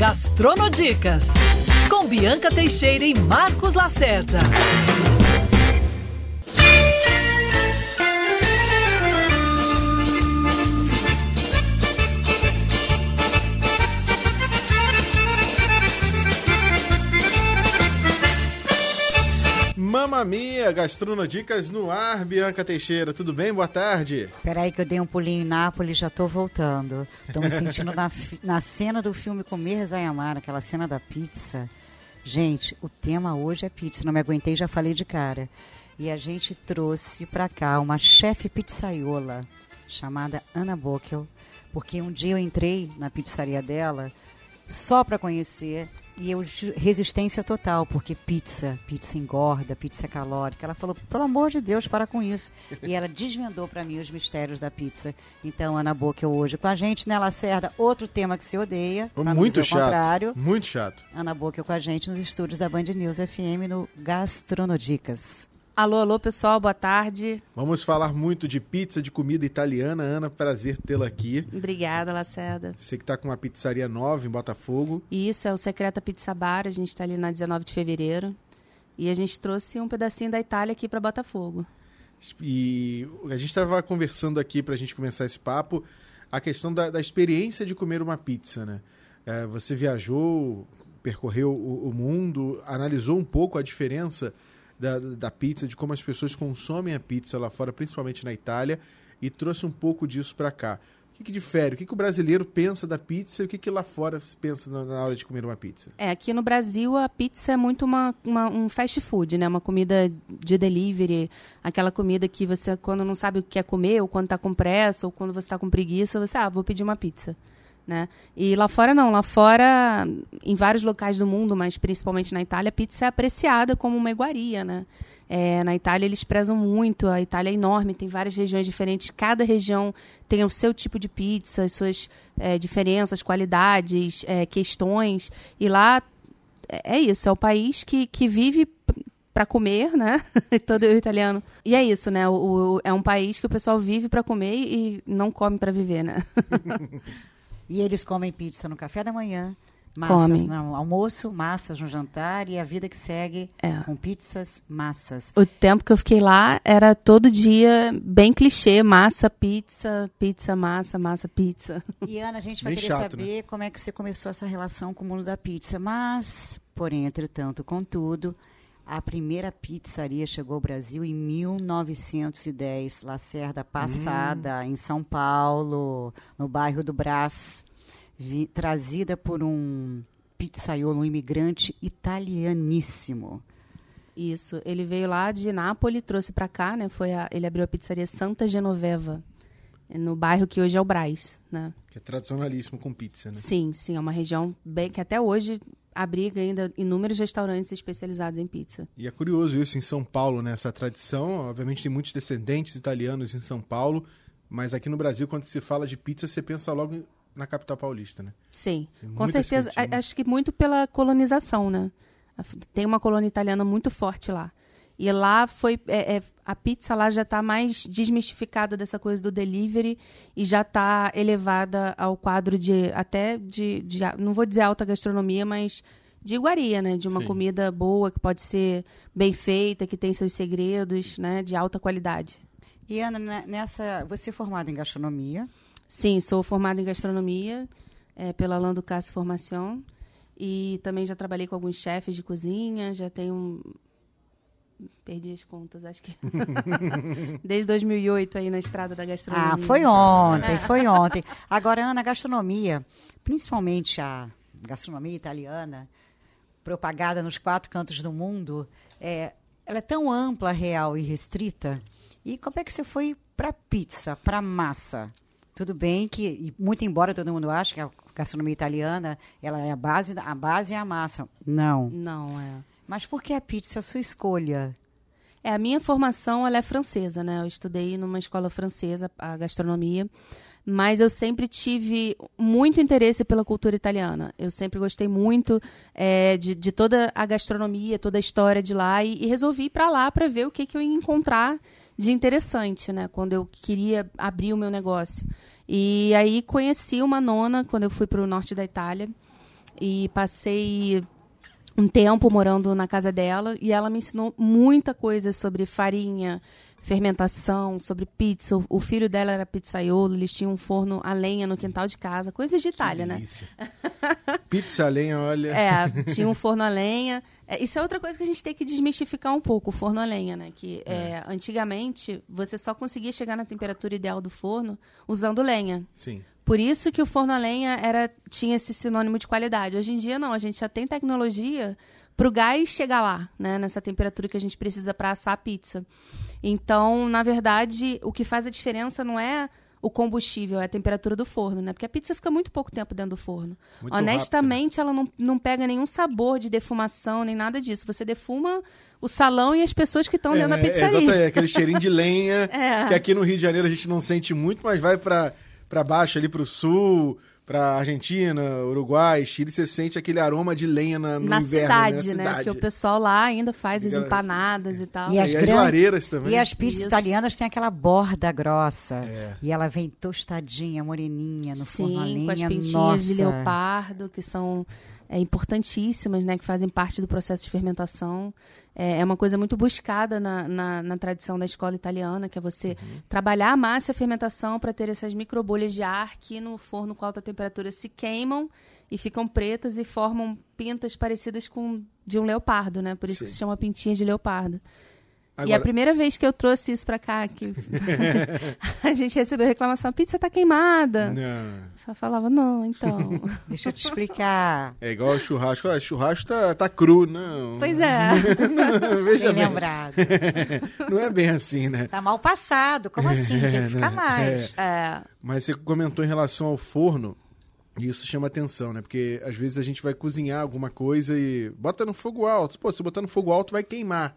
Gastronodicas, com Bianca Teixeira e Marcos Lacerda. Mamma Mia, Gastronodicas no ar, Bianca Teixeira. Tudo bem? Boa tarde. Peraí que eu dei um pulinho em Nápoles já tô voltando. Tô me sentindo na, na cena do filme Comer, Rezar aquela cena da pizza. Gente, o tema hoje é pizza, não me aguentei, já falei de cara. E a gente trouxe pra cá uma chefe pizzaiola chamada Ana Bockel, porque um dia eu entrei na pizzaria dela só para conhecer e eu resistência total, porque pizza, pizza engorda, pizza é calórica. Ela falou, pelo amor de Deus, para com isso. E ela desvendou para mim os mistérios da pizza. Então, Ana Boca hoje com a gente, né, Lacerda? Outro tema que se odeia. Muito chato. Contrário. Muito chato. Ana Boca com a gente nos estúdios da Band News FM no Gastronodicas. Alô, alô, pessoal, boa tarde. Vamos falar muito de pizza, de comida italiana. Ana, prazer tê-la aqui. Obrigada, Lacerda. Você que está com uma pizzaria nova em Botafogo. Isso, é o Secreta Pizza Bar. A gente está ali na 19 de fevereiro. E a gente trouxe um pedacinho da Itália aqui para Botafogo. E a gente estava conversando aqui para a gente começar esse papo a questão da, da experiência de comer uma pizza, né? É, você viajou, percorreu o, o mundo, analisou um pouco a diferença da, da pizza, de como as pessoas consomem a pizza lá fora, principalmente na Itália, e trouxe um pouco disso para cá. O que, que difere? O que, que o brasileiro pensa da pizza e o que, que lá fora se pensa na, hora de comer uma pizza? É, aqui no Brasil a pizza é muito uma, uma, um fast food, né? Uma comida de delivery, aquela comida que você, quando não sabe o que quer comer, ou quando está com pressa, ou quando você está com preguiça, você, ah, vou pedir uma pizza. Né? E lá fora não, lá fora, em vários locais do mundo, mas principalmente na Itália, a pizza é apreciada como uma iguaria, né? É, na Itália eles prezam muito, a Itália é enorme, tem várias regiões diferentes, cada região tem o seu tipo de pizza, as suas é, diferenças, qualidades, é, questões, e lá é, é isso, é o país que, que vive para comer, né? Todo italiano. E é isso, né? O, o, é um país que o pessoal vive para comer e não come para viver, né? E eles comem pizza no café da manhã, massas no almoço, massas no jantar e a vida que segue é. com pizzas, massas. O tempo que eu fiquei lá era todo dia bem clichê, massa, pizza, pizza, massa, massa, pizza. E Ana, a gente vai bem querer chato, saber né? como é que você começou essa relação com o mundo da pizza, mas, porém, entretanto, contudo, a primeira pizzaria chegou ao Brasil em 1910, Lacerda Passada, hum. em São Paulo, no bairro do Brás, vi, trazida por um pizzaiolo, um imigrante italianíssimo. Isso, ele veio lá de Nápoles, trouxe para cá, né? Foi a, ele abriu a pizzaria Santa Genoveva, no bairro que hoje é o Brás, né? Que é tradicionalíssimo com pizza, né? Sim, sim, é uma região bem que até hoje abriga ainda inúmeros restaurantes especializados em pizza. E é curioso isso em São Paulo, né? Essa tradição, obviamente tem muitos descendentes italianos em São Paulo, mas aqui no Brasil, quando se fala de pizza, você pensa logo na capital paulista, né? Sim, com certeza. Acho que muito pela colonização, né? Tem uma colônia italiana muito forte lá. E lá foi. É, é, a pizza lá já está mais desmistificada dessa coisa do delivery e já está elevada ao quadro de até de, de, Não vou dizer alta gastronomia, mas de iguaria, né? De uma Sim. comida boa, que pode ser bem feita, que tem seus segredos, né? De alta qualidade. E Ana, né, nessa. Você é formada em gastronomia? Sim, sou formada em gastronomia é, pela Lando Cássio Formação. E também já trabalhei com alguns chefes de cozinha, já tenho Perdi as contas, acho que. Desde 2008 aí na estrada da gastronomia. Ah, foi ontem, foi ontem. Agora, Ana, a gastronomia, principalmente a gastronomia italiana, propagada nos quatro cantos do mundo, é, ela é tão ampla, real e restrita. E como é que você foi para pizza, para massa? Tudo bem que, muito embora todo mundo ache que a gastronomia italiana ela é a base, a base é a massa. Não. Não, é. Mas por que a pizza a sua escolha? É, a minha formação ela é francesa, né? Eu estudei numa escola francesa, a gastronomia, mas eu sempre tive muito interesse pela cultura italiana. Eu sempre gostei muito é, de, de, toda a gastronomia, toda a história de lá e, e resolvi ir para lá para ver o que, que eu ia encontrar de interessante, né? Quando eu queria abrir o meu negócio. E aí conheci uma nona quando eu fui para o norte da Itália e passei um tempo morando na casa dela e ela me ensinou muita coisa sobre farinha, fermentação, sobre pizza. O, filho dela era pizzaiolo, eles tinham um forno a lenha no quintal de casa, coisas de Itália, né? Pizza a lenha, olha. É, tinha um forno a lenha. É, isso é outra coisa que a gente tem que desmistificar um pouco, o forno a lenha, né? Que é, antigamente você só conseguia chegar na temperatura ideal do forno usando lenha. Sim. Por isso que o forno a lenha era, tinha esse sinônimo de qualidade. Hoje em dia, não. A gente já tem tecnologia para o gás chegar lá, né? Nessa temperatura que a gente precisa para assar a pizza. Então, na verdade, o que faz a diferença não é o combustível, é a temperatura do forno, né? Porque a pizza fica muito pouco tempo dentro do forno. Muito Honestamente, ela não, não pega nenhum sabor de defumação, nem nada disso. Você defuma o salão e as pessoas que estão dentro da é, pizzaria. exatamente, aquele cheirinho de lenha, É. que aqui no Rio de Janeiro a gente não sente muito, mas vai pra, pra baixo ali pro sul, pra Argentina, Uruguai, Chile, você sente aquele aroma de lenha na, no na inverno, cidade, né? né? Na cidade. Que o pessoal lá ainda faz as empanadas e tal. E E as as, grandes- lareiras também. E as pizzas Isso. italianas têm aquela borda grossa. É. E ela vem tostadinha, moreninha, no forno a Sim, lenha. com as pintinhas Nossa. de leopardo, que são é, importantíssimas, né? Que fazem parte do processo de fermentação. É, é uma coisa muito buscada na, na, na tradição da escola italiana, que é você trabalhar a massa e a fermentação para ter essas microbolhas de ar que no forno com alta temperatura se queimam e ficam pretas e formam pintas parecidas com de um leopardo, né? Por isso que Sim. se chama pintinha de leopardo. E a Agora, primeira vez que eu trouxe isso pra cá, que a gente recebeu reclamação, a pizza tá queimada. não, Só falava, não, então. Deixa eu te explicar. é igual o churrasco. Ah, churrasco tá, tá cru, não. pois é. Veja Bem bem, lembrado. não é bem assim, né? Tá mal passado. Como assim? Tem que ficar mais. É, Mas você comentou em relação ao forno, e isso chama atenção, né? Porque às vezes a gente vai cozinhar alguma coisa e bota no fogo alto. Pô, se botar no fogo alto vai queimar.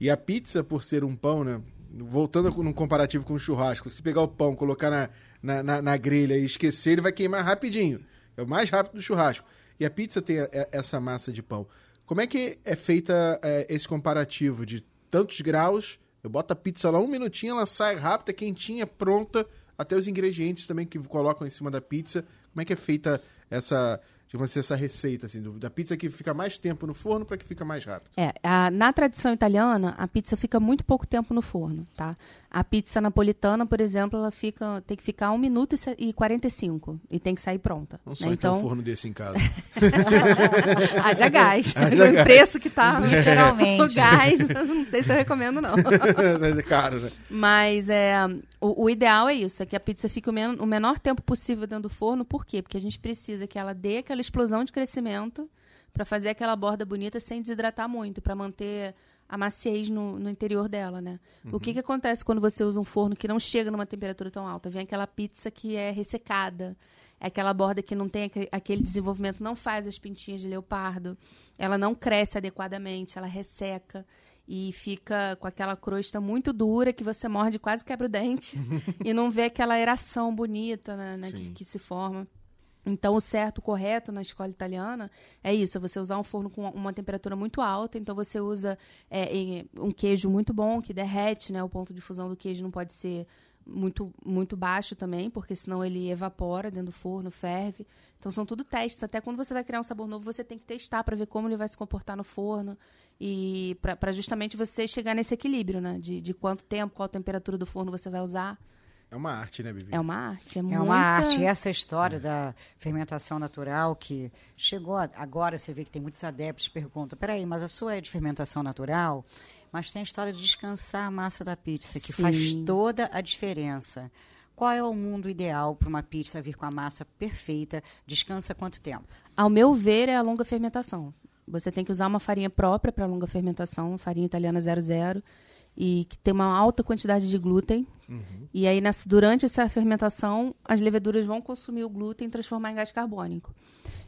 E a pizza, por ser um pão, né? Voltando num comparativo com o churrasco, se pegar o pão, colocar na, na, na- na grelha e esquecer, ele vai queimar rapidinho. É o mais rápido do churrasco. E a pizza tem a- a- essa massa de pão. Como é que é feita é, esse comparativo de tantos graus? Eu boto a pizza lá um minutinho, ela sai rápida, quentinha, pronta. Até os ingredientes também que colocam em cima da pizza. Como é que é feita essa, digamos assim, essa receita assim, do- da pizza que fica mais tempo no forno para que fica mais rápido? é, a- na tradição italiana, a pizza fica muito pouco tempo no forno, tá? A pizza napolitana, por exemplo, ela fica, tem que ficar 1 minuto e se- e 45 e tem que sair pronta. Não né? só então... um Então, forno desse em casa. haja gás. Haja o gás. preço que tá Literalmente. o gás, não sei se eu recomendo, não. é caro, né? Mas é, o, o ideal é isso, é que a pizza fique o, men o menor tempo possível dentro do forno. Por quê? Porque a gente precisa que ela dê aquela explosão de crescimento para fazer aquela borda bonita sem desidratar muito, para manter a maciez no, no interior dela, né? O que, que acontece quando você usa um forno que não chega numa temperatura tão alta? Vem aquela pizza que é ressecada, é aquela borda que não tem aque- aquele desenvolvimento, não faz as pintinhas de leopardo, ela não cresce adequadamente, ela resseca e fica com aquela crosta muito dura que você morde e quase quebra o dente e não vê aquela eração bonita né, né, que, que se forma. Então, o certo, o correto na escola italiana é isso: é você usar um forno com uma temperatura muito alta. Então, você usa é, um queijo muito bom, que derrete, né? O ponto de fusão do queijo não pode ser muito, muito baixo também, porque senão ele evapora dentro do forno, ferve. Então, são tudo testes. Até quando você vai criar um sabor novo, você tem que testar para ver como ele vai se comportar no forno e para justamente você chegar nesse equilíbrio, né? De, de quanto tempo, qual temperatura do forno você vai usar. É uma arte, né, Bibi? É uma arte. É, É muita... uma arte. E essa história da fermentação natural que chegou a- agora, você vê que tem muitos adeptos que perguntam, peraí, mas a sua é de fermentação natural? Mas tem a história de descansar a massa da pizza, que faz Sim. toda a diferença. Qual é o mundo ideal para uma pizza vir com a massa perfeita? Descansa quanto tempo? Ao meu ver, é a longa fermentação. Você tem que usar uma farinha própria para longa fermentação, farinha italiana 00, e que tem uma alta quantidade de glúten. E aí, nessa- durante essa fermentação, as leveduras vão consumir o glúten e transformar em gás carbônico.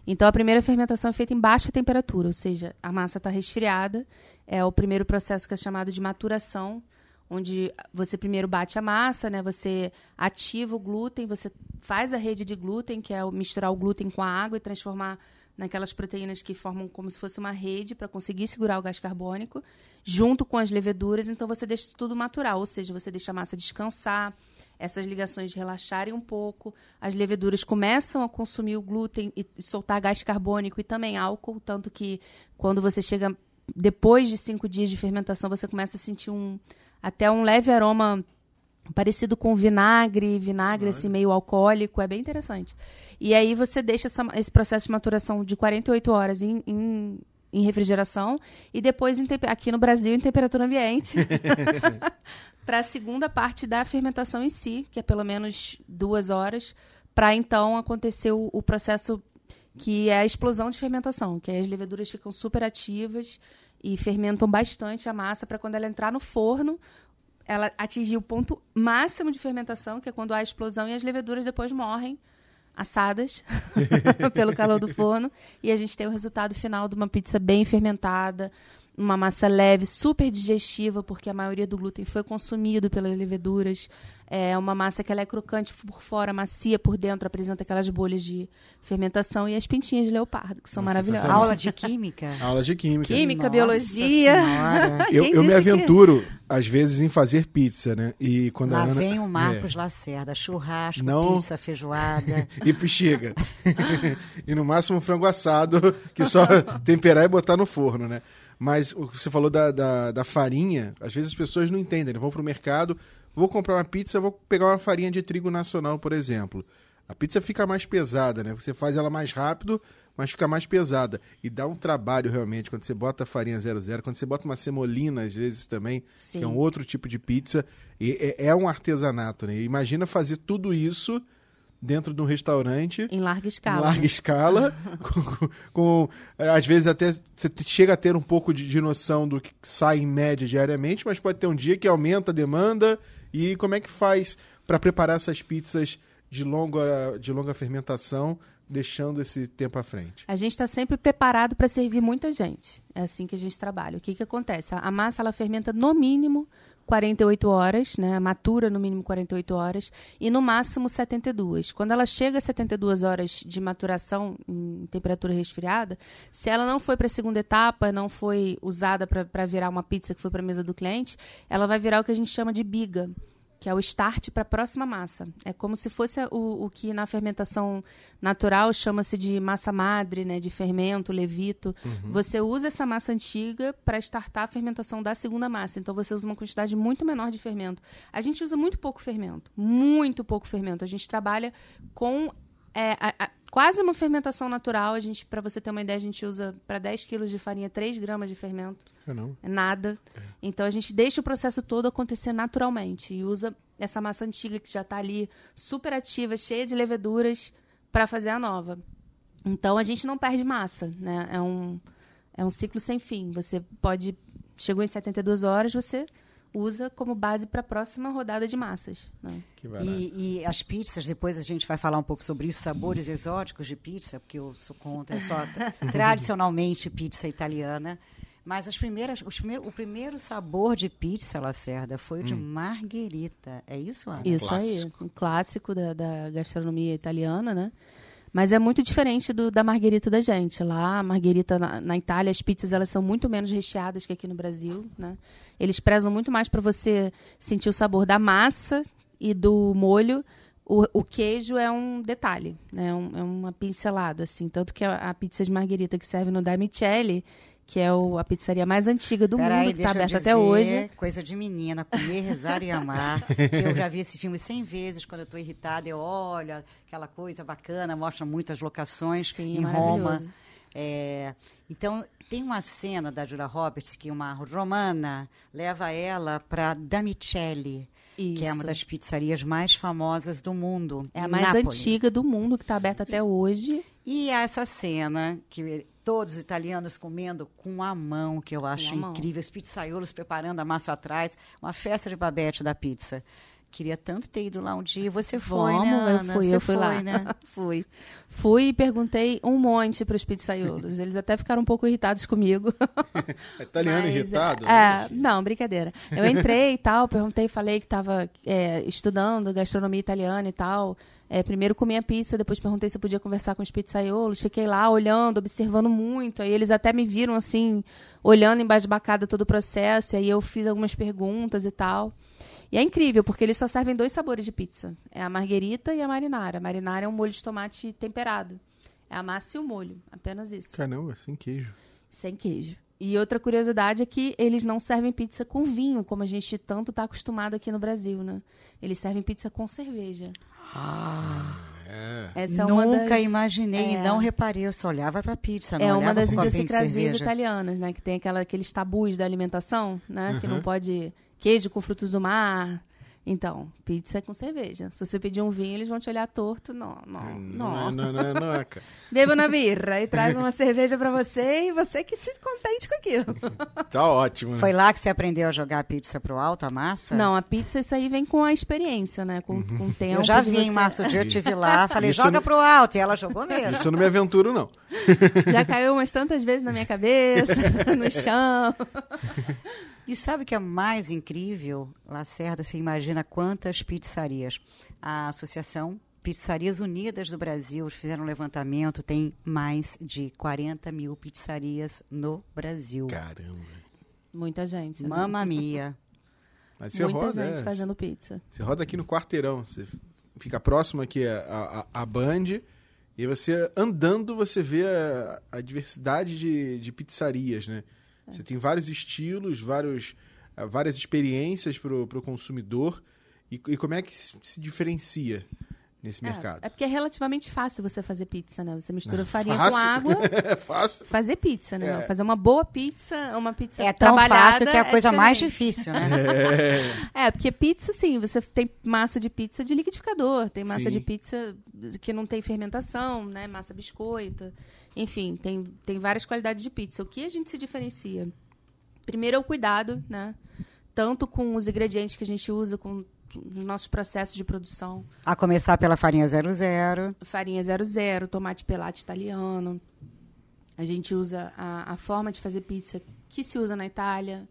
Então, a primeira fermentação é feita em baixa temperatura, ou seja, a massa está resfriada. É o primeiro processo que é chamado de maturação, onde você primeiro bate a massa, né? Você ativa o glúten, você faz a rede de glúten, que é misturar o glúten com a água e transformar naquelas proteínas que formam como se fosse uma rede para conseguir segurar o gás carbônico, junto com as leveduras. Então você deixa tudo maturar, ou seja, você deixa a massa descansar. essas ligações relaxarem um pouco, as leveduras começam a consumir o glúten e soltar gás carbônico e também álcool, tanto que quando você chega depois de cinco dias de fermentação, você começa a sentir um até um leve aroma parecido com vinagre, vinagre assim meio alcoólico, é bem interessante. E aí você deixa essa, esse processo de maturação de 48 horas em, em, em refrigeração e depois em, aqui no Brasil em temperatura ambiente para a segunda parte da fermentação em si, que é pelo menos duas horas, para então acontecer o, o processo que é a explosão de fermentação, que aí as leveduras ficam super ativas e fermentam bastante a massa para quando ela entrar no forno, ela atingir o ponto máximo de fermentação, que é quando há explosão e as leveduras depois morrem assadas pelo calor do forno. E a gente tem o resultado final de uma pizza bem fermentada, uma massa leve, super digestiva, porque a maioria do glúten foi consumido pelas leveduras. É uma massa que ela é crocante por fora, macia por dentro, apresenta aquelas bolhas de fermentação e as pintinhas de leopardo, que são Nossa, maravilhosas. Aula de química. Aula de química. Química, Nossa biologia. Senhora. Eu, eu me que- aventuro, às vezes, em fazer pizza, né? E quando a Lá Ana... vem o Marcos É. Lacerda, churrasco, Não. pizza, feijoada. e bexiga. e no máximo frango assado, que só temperar e botar no forno, né? Mas o que você falou da, da, da farinha, às vezes as pessoas não entendem, né? vão pro mercado, vou comprar uma pizza, vou pegar uma farinha de trigo nacional, por exemplo. A pizza fica mais pesada, né? Você faz ela mais rápido, mas fica mais pesada. E dá um trabalho realmente quando você bota a farinha 00, quando você bota uma semolina, às vezes também, Sim. que é um outro tipo de pizza. E é, é um artesanato, né? Imagina fazer tudo isso dentro de um restaurante Em larga em escala. larga escala, com, com- eh, às vezes até você chega a ter um pouco de, de noção do que sai em média diariamente, mas pode ter um dia que aumenta a demanda. E como é que faz para preparar essas pizzas de longa, de longa fermentação, deixando esse tempo à frente? A gente está sempre preparado para servir muita gente. É assim que a gente trabalha. O que, que acontece? A- A massa ela fermenta no mínimo 48 horas, né? matura no mínimo 48 horas, e no máximo 72. Quando ela chega a 72 horas de maturação em temperatura resfriada, se ela não foi para a segunda etapa, não foi usada para virar uma pizza que foi para a mesa do cliente, ela vai virar o que a gente chama de biga que é o start para a próxima massa. É como se fosse o, o que na fermentação natural chama-se de massa madre, né, de fermento, levito. Você usa essa massa antiga para startar a fermentação da segunda massa. Então você usa uma quantidade muito menor de fermento. A gente usa muito pouco fermento, muito pouco fermento. A gente trabalha com é, a- a- quase uma fermentação natural. A gente, para você ter uma ideia, a gente usa para 10 quilos de farinha 3 gramas de fermento. Eu não. É nada. Então a gente deixa o processo todo acontecer naturalmente e usa essa massa antiga que já está ali super ativa, cheia de leveduras para fazer a nova. Então a gente não perde massa, né? É um é um ciclo sem fim. Você pode chegou em 72 horas, você usa como base para a próxima rodada de massas, né? E, e as pizzas, depois a gente vai falar um pouco sobre isso, sabores exóticos de pizza, porque eu sou contra, tra- tradicionalmente pizza italiana. Mas as primeiras, os primeiro, o primeiro sabor de pizza, Lacerda, foi o de marguerita. É isso, Ana? Isso aí, um clássico da, da gastronomia italiana, né? Mas é muito diferente do, da marguerita da gente. Lá, a marguerita na, na Itália, as pizzas elas são muito menos recheadas que aqui no Brasil, né? Eles prezam muito mais para você sentir o sabor da massa e do molho. O, o queijo é um detalhe, né? É um- é uma pincelada, assim. Tanto que a, a pizza de marguerita que serve no Da que é o- a pizzaria mais antiga do Peraí, mundo, que está aberta dizer, até hoje. Coisa de menina, comer, rezar e amar. que eu já vi esse filme cem vezes. Quando eu estou irritada, eu olho aquela coisa bacana, mostra muitas locações Sim, em Roma. É, então, tem uma cena da Julia Roberts que uma romana leva ela para Damicelli, que é uma Isso. das pizzarias mais famosas do mundo. É a mais Nápoles. antiga do mundo, que está aberta até hoje. E há essa cena que todos os italianos comendo com a mão, que eu acho a mão. incrível, os pizzaiolos preparando a massa atrás, uma festa de babete da pizza. Queria tanto ter ido lá um dia. Você foi, Vamos, né, eu Ana? fui, Você eu fui foi, lá. né? fui. Fui e perguntei um monte para os pizzaiolos. Eles até ficaram um pouco irritados comigo. Italiano Mas, irritado? É, não, brincadeira. Eu entrei e tal, perguntei, falei que estava estudando gastronomia italiana e tal. É, primeiro comi a pizza, depois perguntei se eu podia conversar com os pizzaiolos. Fiquei lá olhando, observando muito. Aí eles até me viram assim, olhando embasbacada todo o processo. E aí eu fiz algumas perguntas e tal. E é incrível, porque eles só servem dois sabores de pizza. É a marguerita e a marinara. A marinara é um molho de tomate temperado. É a massa e o molho, apenas isso. Caramba, sem queijo. Sem queijo. E outra curiosidade é que eles não servem pizza com vinho, como a gente tanto está acostumado aqui no Brasil, né? Eles servem pizza com cerveja. É. Essa é uma Nunca das... imaginei, É. não reparei, eu só olhava pra pizza, não É uma olhava das idiosincrasias italianas, né? Que tem aquela, aqueles tabus da alimentação, né? Que não pode queijo com frutos do mar. Então, pizza é com cerveja. Se você pedir um vinho, eles vão te olhar torto. Não, não, Não, não. é, não, é, não é, cara. Beba na birra e traz uma cerveja pra você e você que se contente com aquilo. Tá ótimo. né? Foi lá que você aprendeu a jogar a pizza pro alto, a massa? Não, a pizza, isso aí vem com a experiência, né? Com, com o tempo. Eu já vi, você- Marcos? O dia eu estive lá, falei, Isso joga não- pro alto. E ela jogou mesmo. Isso eu não me aventuro, não. Já caiu umas tantas vezes na minha cabeça, no chão. E sabe o que é mais incrível? Lacerda, você imagina quantas pizzarias. A Associação Pizzarias Unidas do Brasil fizeram um levantamento, tem mais de 40 mil pizzarias no Brasil. Caramba. Muita gente. né? Mamma mia. Mas você Muita roda, gente é, fazendo pizza. Você roda aqui no quarteirão. Você fica próximo aqui a, a, a Band. E você andando, você vê a, a diversidade de, de pizzarias, né? Você tem vários estilos, vários, ah, várias experiências para o consumidor. E, e como é que se diferencia nesse É, mercado? É, porque é relativamente fácil você fazer pizza, né? Você mistura farinha Fácil? com água, É fácil. fazer pizza, né? É. Fazer uma boa pizza, uma pizza É tão fácil que é a coisa mais difícil, né? É. É, porque pizza, sim, você tem massa de pizza de liquidificador, tem massa Sim. de pizza que não tem fermentação, né? Massa biscoito. Enfim, tem, tem várias qualidades de pizza. O que a gente se diferencia? Primeiro é o cuidado, né? Tanto com os ingredientes que a gente usa, com os nossos processos de produção. A começar pela farinha 00. Farinha 00, tomate pelate italiano. A gente usa a, a forma de fazer pizza que se usa na Itália.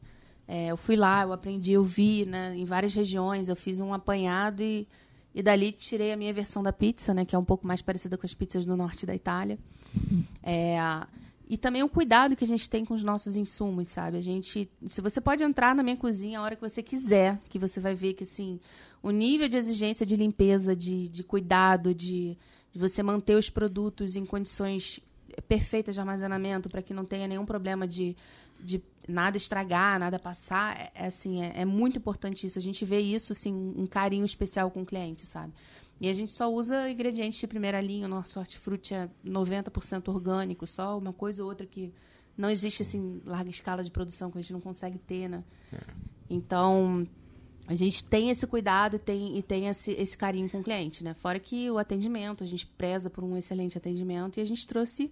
É, eu fui lá, eu aprendi, eu vi, né, em várias regiões, eu fiz um apanhado e, e dali tirei a minha versão da pizza, né, que é um pouco mais parecida com as pizzas do norte da Itália. É, e também o cuidado que a gente tem com os nossos insumos, sabe? A gente, se você pode entrar na minha cozinha a hora que você quiser, que você vai ver que assim, o nível de exigência de limpeza, de, de cuidado, de, de você manter os produtos em condições perfeitas de armazenamento para que não tenha nenhum problema de, de nada estragar, nada passar, é, é assim, é, é muito importante isso. A gente vê isso, assim, um carinho especial com o cliente, sabe? E a gente só usa ingredientes de primeira linha, o nosso hortifruti é 90% orgânico, só uma coisa ou outra que não existe, assim, larga escala de produção que a gente não consegue ter, né? Então, a gente tem esse cuidado e tem, e tem esse, esse carinho com o cliente, né? Fora que o atendimento, a gente preza por um excelente atendimento e a gente trouxe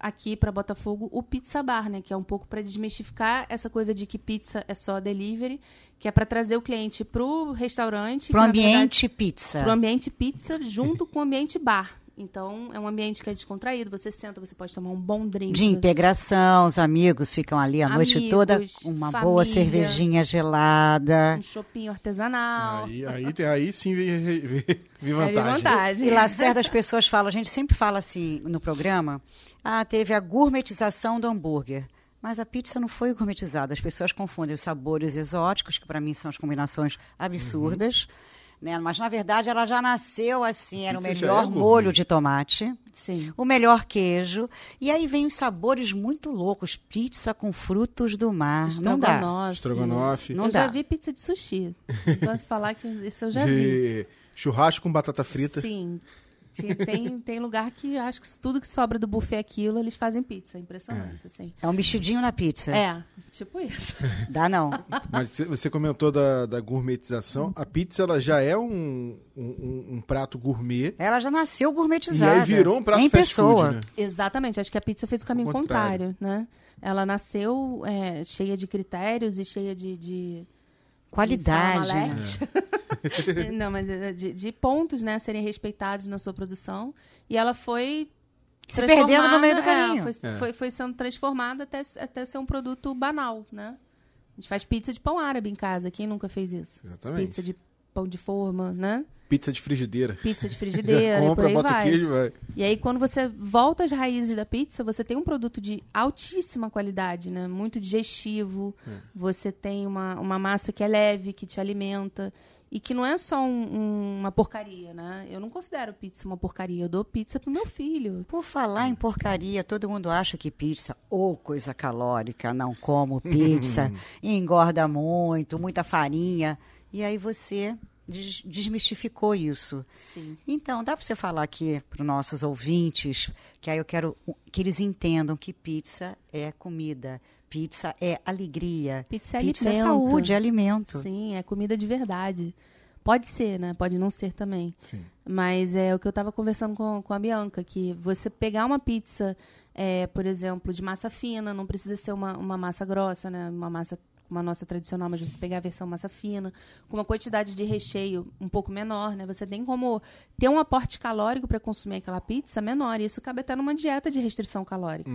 aqui para Botafogo o Pizza Bar, né? Que é um pouco para desmistificar essa coisa de que pizza é só delivery, que é para trazer o cliente pro restaurante. Pro na verdade, ambiente pizza. pro ambiente pizza junto com o ambiente bar. Então, é um ambiente que é descontraído. Você senta, você pode tomar um bom drink. De integração, os amigos ficam ali a noite Amigos, toda, uma boa família. cervejinha gelada. Um shopping artesanal. Aí, aí, aí sim vi, vi, vi Aí vem vantagem. vantagem. E lá certas pessoas falam, a gente sempre fala assim no programa, ah, teve a gourmetização do hambúrguer. Mas a pizza não foi gourmetizada. As pessoas confundem os sabores exóticos, que para mim são as combinações absurdas. Né? Mas, na verdade, ela já nasceu assim. Era o Pizza já melhor é molho de tomate, Sim. o melhor queijo. E aí vem os sabores muito loucos. Pizza com frutos do mar. Não dá. Estrogonofe. Estrogonofe. Não eu já dá. vi pizza de sushi. Posso falar que isso eu já vi. de churrasco com batata frita. Sim. Tem, tem lugar que acho que tudo que sobra do buffet é aquilo, eles fazem pizza. É impressionante, assim. É um mexidinho na pizza. É, tipo isso. Dá não. Mas você- comentou da, da gourmetização. A pizza ela já é um, um, um- prato gourmet. Ela já nasceu E gourmetizada. aí virou um prato em fast pessoa. food, né? Exatamente, acho que a pizza fez o caminho contrário. contrário, né? Ela nasceu é, cheia de critérios e cheia de. de Qualidade. de né? salamalete. Não, mas é de, de pontos, né, a serem respeitados na sua produção. E ela foi. Se perdendo no meio do transformada- caminho. É, foi, É. foi, foi sendo transformada até, até ser um produto banal, né? A gente faz pizza de pão árabe em casa. Quem nunca fez isso? Exatamente. Pizza de pão de forma, né? Pizza de frigideira. Pizza de frigideira, e por Compra, aí bota vai. queijo, vai. E aí, quando você volta às raízes da pizza, você tem um produto de altíssima qualidade, né? Muito digestivo. Você tem uma, uma massa que é leve, que te alimenta. E que não é só um- um- uma porcaria, né? Eu não considero pizza uma porcaria. Eu dou pizza pro meu filho. Por falar em porcaria, todo mundo acha que pizza, ou coisa calórica, não como pizza, engorda muito, muita farinha. E aí você des- desmistificou isso. Sim. Então, dá para você falar aqui para os nossos ouvintes, que aí eu quero que eles entendam que pizza é comida, pizza é alegria, Pizza é pizza é alimento. saúde, é alimento. Sim, é comida de verdade. Pode ser, né? Pode não ser também. Sim. Mas é o que eu estava conversando com, com a Bianca, que você pegar uma pizza, é, por exemplo, de massa fina, não precisa ser uma, uma massa grossa, né? Uma massa como a nossa tradicional, mas você pegar a versão massa fina, com uma quantidade de recheio um pouco menor, né? Você tem como ter um aporte calórico para consumir aquela pizza menor. E isso cabe até numa dieta de restrição calórica.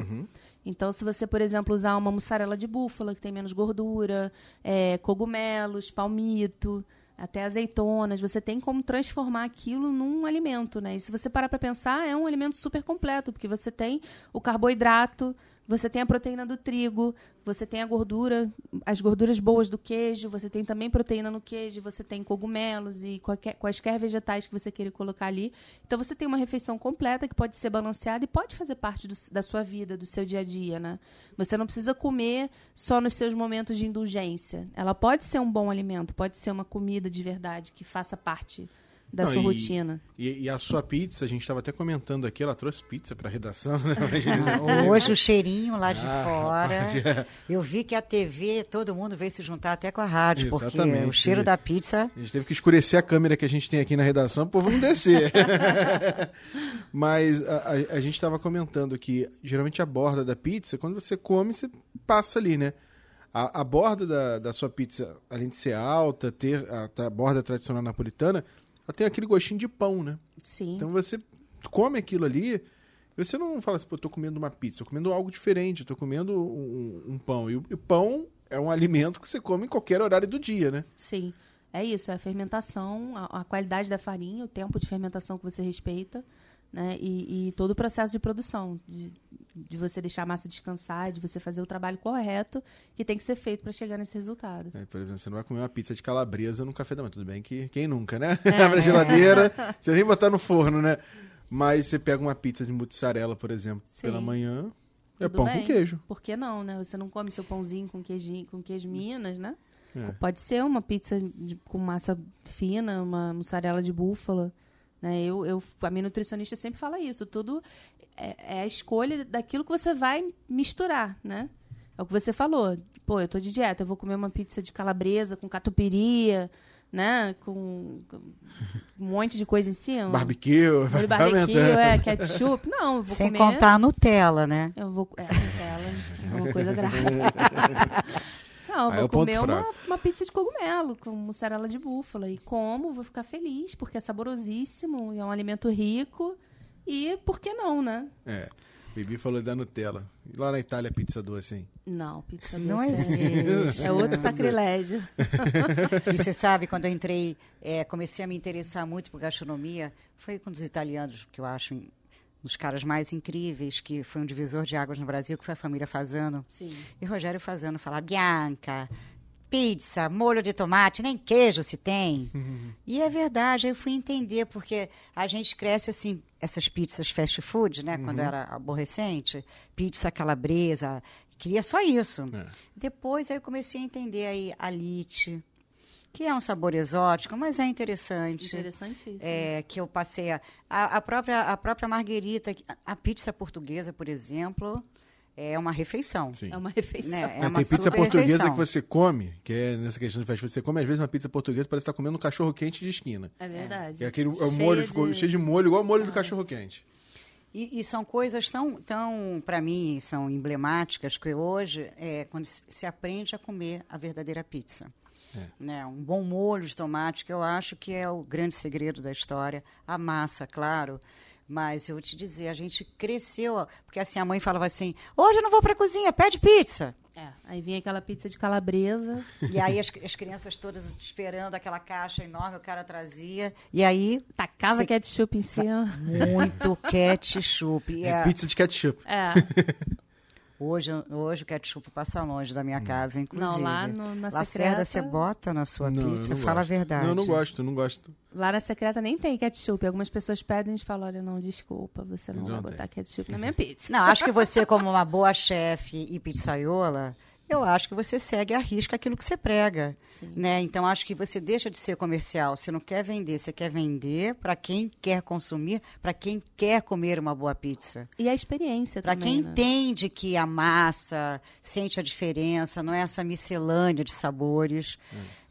Então, se você, por exemplo, usar uma mussarela de búfala, que tem menos gordura, é, cogumelos, palmito, até azeitonas, você tem como transformar aquilo num alimento, né? E se você parar para pensar, é um alimento super completo, porque você tem o carboidrato, você tem a proteína do trigo, você tem a gordura, as gorduras boas do queijo, você tem também proteína no queijo, você tem cogumelos e qualquer, quaisquer vegetais que você queira colocar ali. Então você tem uma refeição completa que pode ser balanceada e pode fazer parte do- da sua vida, do seu dia a dia, né? Você não precisa comer só nos seus momentos de indulgência. Ela pode ser um bom alimento, pode ser uma comida de verdade que faça parte da Não, sua e- rotina. E, e a sua pizza, a gente estava até comentando aqui, ela trouxe pizza para redação, né? Não- Hoje o cheirinho lá de Ah, fora. rapaz, é. Eu vi que a TV, todo mundo veio se juntar até com a rádio, porque Exatamente. o cheiro da pizza. A gente teve que escurecer a câmera que a gente tem aqui na redação, o povo não descer. Mas a, a- a gente estava comentando que geralmente a borda da pizza, quando você come, você passa ali, né? A, a borda da, da sua pizza, além de ser alta, ter a, tra- borda tradicional napolitana, ela tem aquele gostinho de pão, né? Sim. Então você come aquilo ali, você não fala assim, pô, eu tô comendo uma pizza, eu tô comendo algo diferente, eu tô comendo um, um pão. E o, e pão é um alimento que você come em qualquer horário do dia, né? Sim. É isso, é a fermentação, a, a qualidade da farinha, o tempo de fermentação que você respeita, né? E, e todo o processo de produção, de, de você deixar a massa descansar, de você fazer o trabalho correto que tem que ser feito para chegar nesse resultado. É, por exemplo, você não vai comer uma pizza de calabresa no café da manhã. Tudo bem que quem nunca, né? Abre a geladeira, você nem botar no forno, né? Mas você pega uma pizza de mussarela, por exemplo, Sim. pela manhã, é Tudo pão bem. com queijo. Por que não, né? Você não come seu pãozinho com queijinho, com queijo Minas, né? É. Pode ser uma pizza de- com massa fina, uma mussarela de búfala. Né? Eu, eu, a minha nutricionista sempre fala isso. Tudo é, é a escolha daquilo que você vai misturar, né? É o que você falou. Pô, eu tô de dieta, eu vou comer uma pizza de calabresa com catupiry, né? Com, com um monte de coisa em cima. Barbecue, Molho vai barbecue, é, ketchup. Não, eu vou Sem comer... contar a Nutella, né? Eu vou. É, Nutella é uma coisa grave. Não, eu Aí é vou ponto comer uma, uma pizza de cogumelo com mussarela de búfala. E como, vou ficar feliz, porque é saborosíssimo e é um alimento rico. E por que não, né? É. Bibi falou da Nutella. E lá na Itália, pizza doce, hein? Não, pizza Não doce existe. é outro sacrilégio. E você sabe, quando eu entrei, é, comecei a me interessar muito por gastronomia, foi com os italianos, que eu acho um dos caras mais incríveis, que foi um divisor de águas no Brasil, que foi a família Fazano. Sim. E Rogério Fazano fala, Bianca, pizza, molho de tomate, nem queijo se tem. E é verdade, aí eu fui entender, porque a gente cresce assim, essas pizzas fast food, né? Quando era aborrecente, pizza calabresa, queria só isso. É. Depois aí eu comecei a entender aí a lite, que é um sabor exótico, mas é interessante. Interessantíssimo. É, que eu passei a, a, própria a própria marguerita, a pizza portuguesa, por exemplo, é uma refeição. Sim. É uma refeição. Né? É, É uma tem pizza super portuguesa refeição. que você come, que é nessa questão de fast food, você come às vezes uma pizza portuguesa parece estar comendo um cachorro quente de esquina. É verdade. E aquele é o molho ficou de- cheio de molho, igual o molho do cachorro quente. E, e são coisas tão, tão para mim, são emblemáticas que hoje, é, quando se aprende a comer a verdadeira pizza. Né? Um bom molho de tomate, que eu acho que é o grande segredo da história. A massa, claro. Mas eu vou te dizer, a gente cresceu, porque assim a mãe falava assim: hoje eu não vou para a cozinha, pede pizza. É, aí vinha aquela pizza de calabresa. E aí as, as crianças todas esperando aquela caixa enorme, o cara trazia. E aí. Tacava se- ketchup em cima. Muito ketchup. É a- pizza de ketchup. É. hoje, hoje o ketchup passa longe da minha casa, inclusive. Não, lá no- na Lacerda, secreta- você bota na sua Não, pizza? não Fala a gosto. verdade. Não, eu não gosto, eu não gosto. Lá na secreta nem tem ketchup. Algumas pessoas pedem e a gente fala: olha, não, desculpa, você não, Não vai tem. botar ketchup na minha pizza. Não, acho que você, como uma boa chefe e pizzaiola, eu acho que você segue à risca aquilo que você prega. Sim. Né? Então, acho que você deixa de ser comercial. Você não quer vender, você quer vender para quem quer consumir, para quem quer comer uma boa pizza. E a experiência Para também. quem né? entende que a massa sente a diferença, não é essa miscelânea de sabores.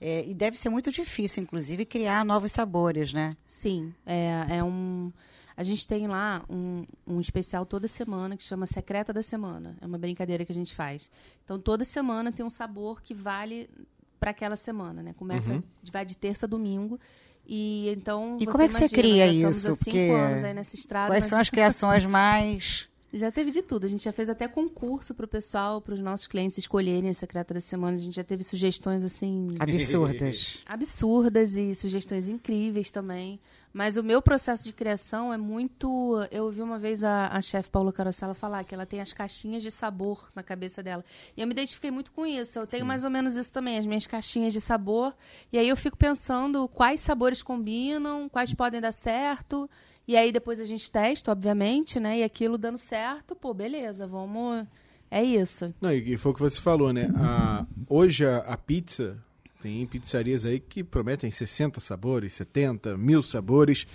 É, e deve ser muito difícil, inclusive, criar novos sabores, né? Sim, é, é um. A gente tem lá um, um especial toda semana que chama Secreta da Semana. É uma brincadeira que a gente faz. Então, toda semana tem um sabor que vale para aquela semana, né? Começa, vai de terça a domingo. E então. E como é que você imagina, cria já estamos isso? Há cinco Porque anos aí nessa estrada. Quais mas são as criações mais. Já teve de tudo. A gente já fez até concurso para o pessoal, para os nossos clientes escolherem a Secreta da Semana. A gente já teve sugestões assim absurdas? absurdas e sugestões incríveis também. Mas o meu processo de criação é muito. Eu ouvi uma vez a, a chefe Paula Carosella falar que ela tem as caixinhas de sabor na cabeça dela. E eu me identifiquei muito com isso. Eu tenho mais ou menos isso também, as minhas caixinhas de sabor. E aí eu fico pensando quais sabores combinam, quais podem dar certo. E aí depois a gente testa, obviamente, né? E aquilo dando certo, pô, beleza, vamos. É isso. Não, e e foi o que você falou, né? A- hoje a, a pizza, tem pizzarias aí que prometem 60 sabores, 70, mil sabores,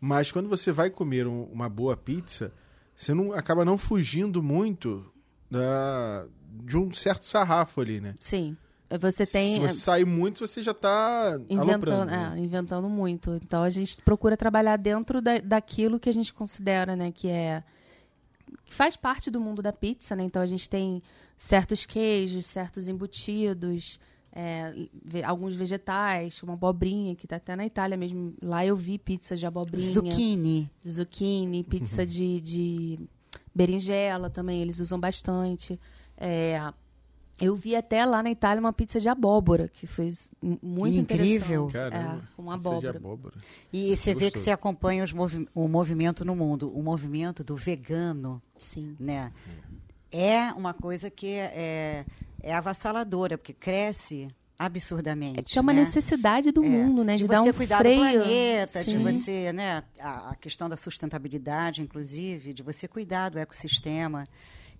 mas quando você vai comer um- uma boa pizza, você não acaba não fugindo muito da, de um certo sarrafo ali, né? Sim. Você tem. Se você sair muito, você já tá Inventando, aloprando. é, né? inventando muito. Então a gente procura trabalhar dentro da, daquilo que a gente considera, né, que é que faz parte do mundo da pizza, né? Então a gente tem certos queijos, certos embutidos, é, ve- alguns vegetais, uma abobrinha que tá até na Itália mesmo. Lá eu vi pizza de abobrinha, Zucchini. zucchini, pizza de, de berinjela também, eles usam bastante. É, eu vi até lá na Itália uma pizza de abóbora, que foi muito Incrível. interessante. Caramba, É, com pizza de abóbora. abóbora. E você vê que Gostoso. você acompanha os movi- o movimento no mundo, o movimento do vegano, Sim. né? É uma coisa que é, é avassaladora, porque cresce absurdamente. É que é uma né? necessidade do É, mundo, né? De, De, dar você um cuidar freio. do planeta, de Sim. você, né? A, a questão da sustentabilidade, inclusive, de você cuidar do ecossistema.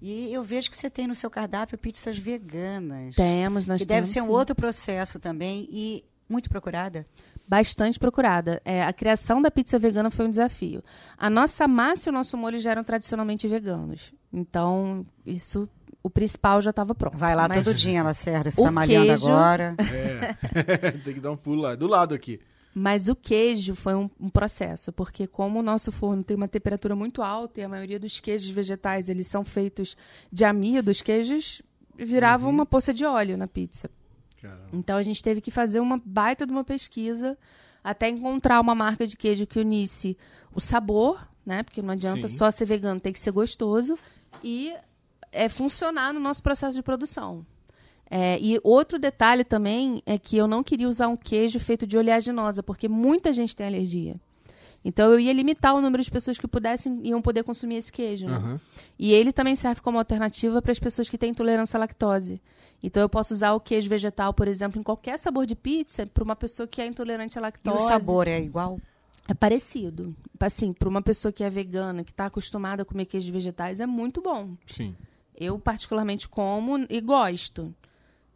E eu vejo que você tem no seu cardápio pizzas veganas. Temos, nós que deve temos, ser um sim. outro processo também e muito procurada. Bastante procurada. É, a criação da pizza vegana foi um desafio. A nossa massa e o nosso molho já eram tradicionalmente veganos. Então, isso, o principal já estava pronto. Vai lá Mas- todo dia, Lacerda. Você está malhando queijo- agora. É. Tem que dar um pulo lá. Do lado aqui. Mas o queijo foi um, um processo, porque como o nosso forno tem uma temperatura muito alta e a maioria dos queijos vegetais eles são feitos de amido, os queijos viravam uma poça de óleo na pizza. Caramba. Então a gente teve que fazer uma baita de uma pesquisa até encontrar uma marca de queijo que unisse o sabor, né? Porque não adianta Sim. só ser vegano, tem que ser gostoso e é funcionar no nosso processo de produção. É, e outro detalhe também é que eu não queria usar um queijo feito de oleaginosa, porque muita gente tem alergia. Então eu ia limitar o número de pessoas que pudessem iam poder consumir esse queijo. né? Aham. E ele também serve como alternativa para as pessoas que têm intolerância à lactose. Então eu posso usar o queijo vegetal, por exemplo, em qualquer sabor de pizza, para uma pessoa que é intolerante à E lactose. o sabor é igual? É parecido. Assim, para uma pessoa que é vegana, que está acostumada a comer queijos vegetais, é muito bom. Sim. Eu particularmente como e gosto.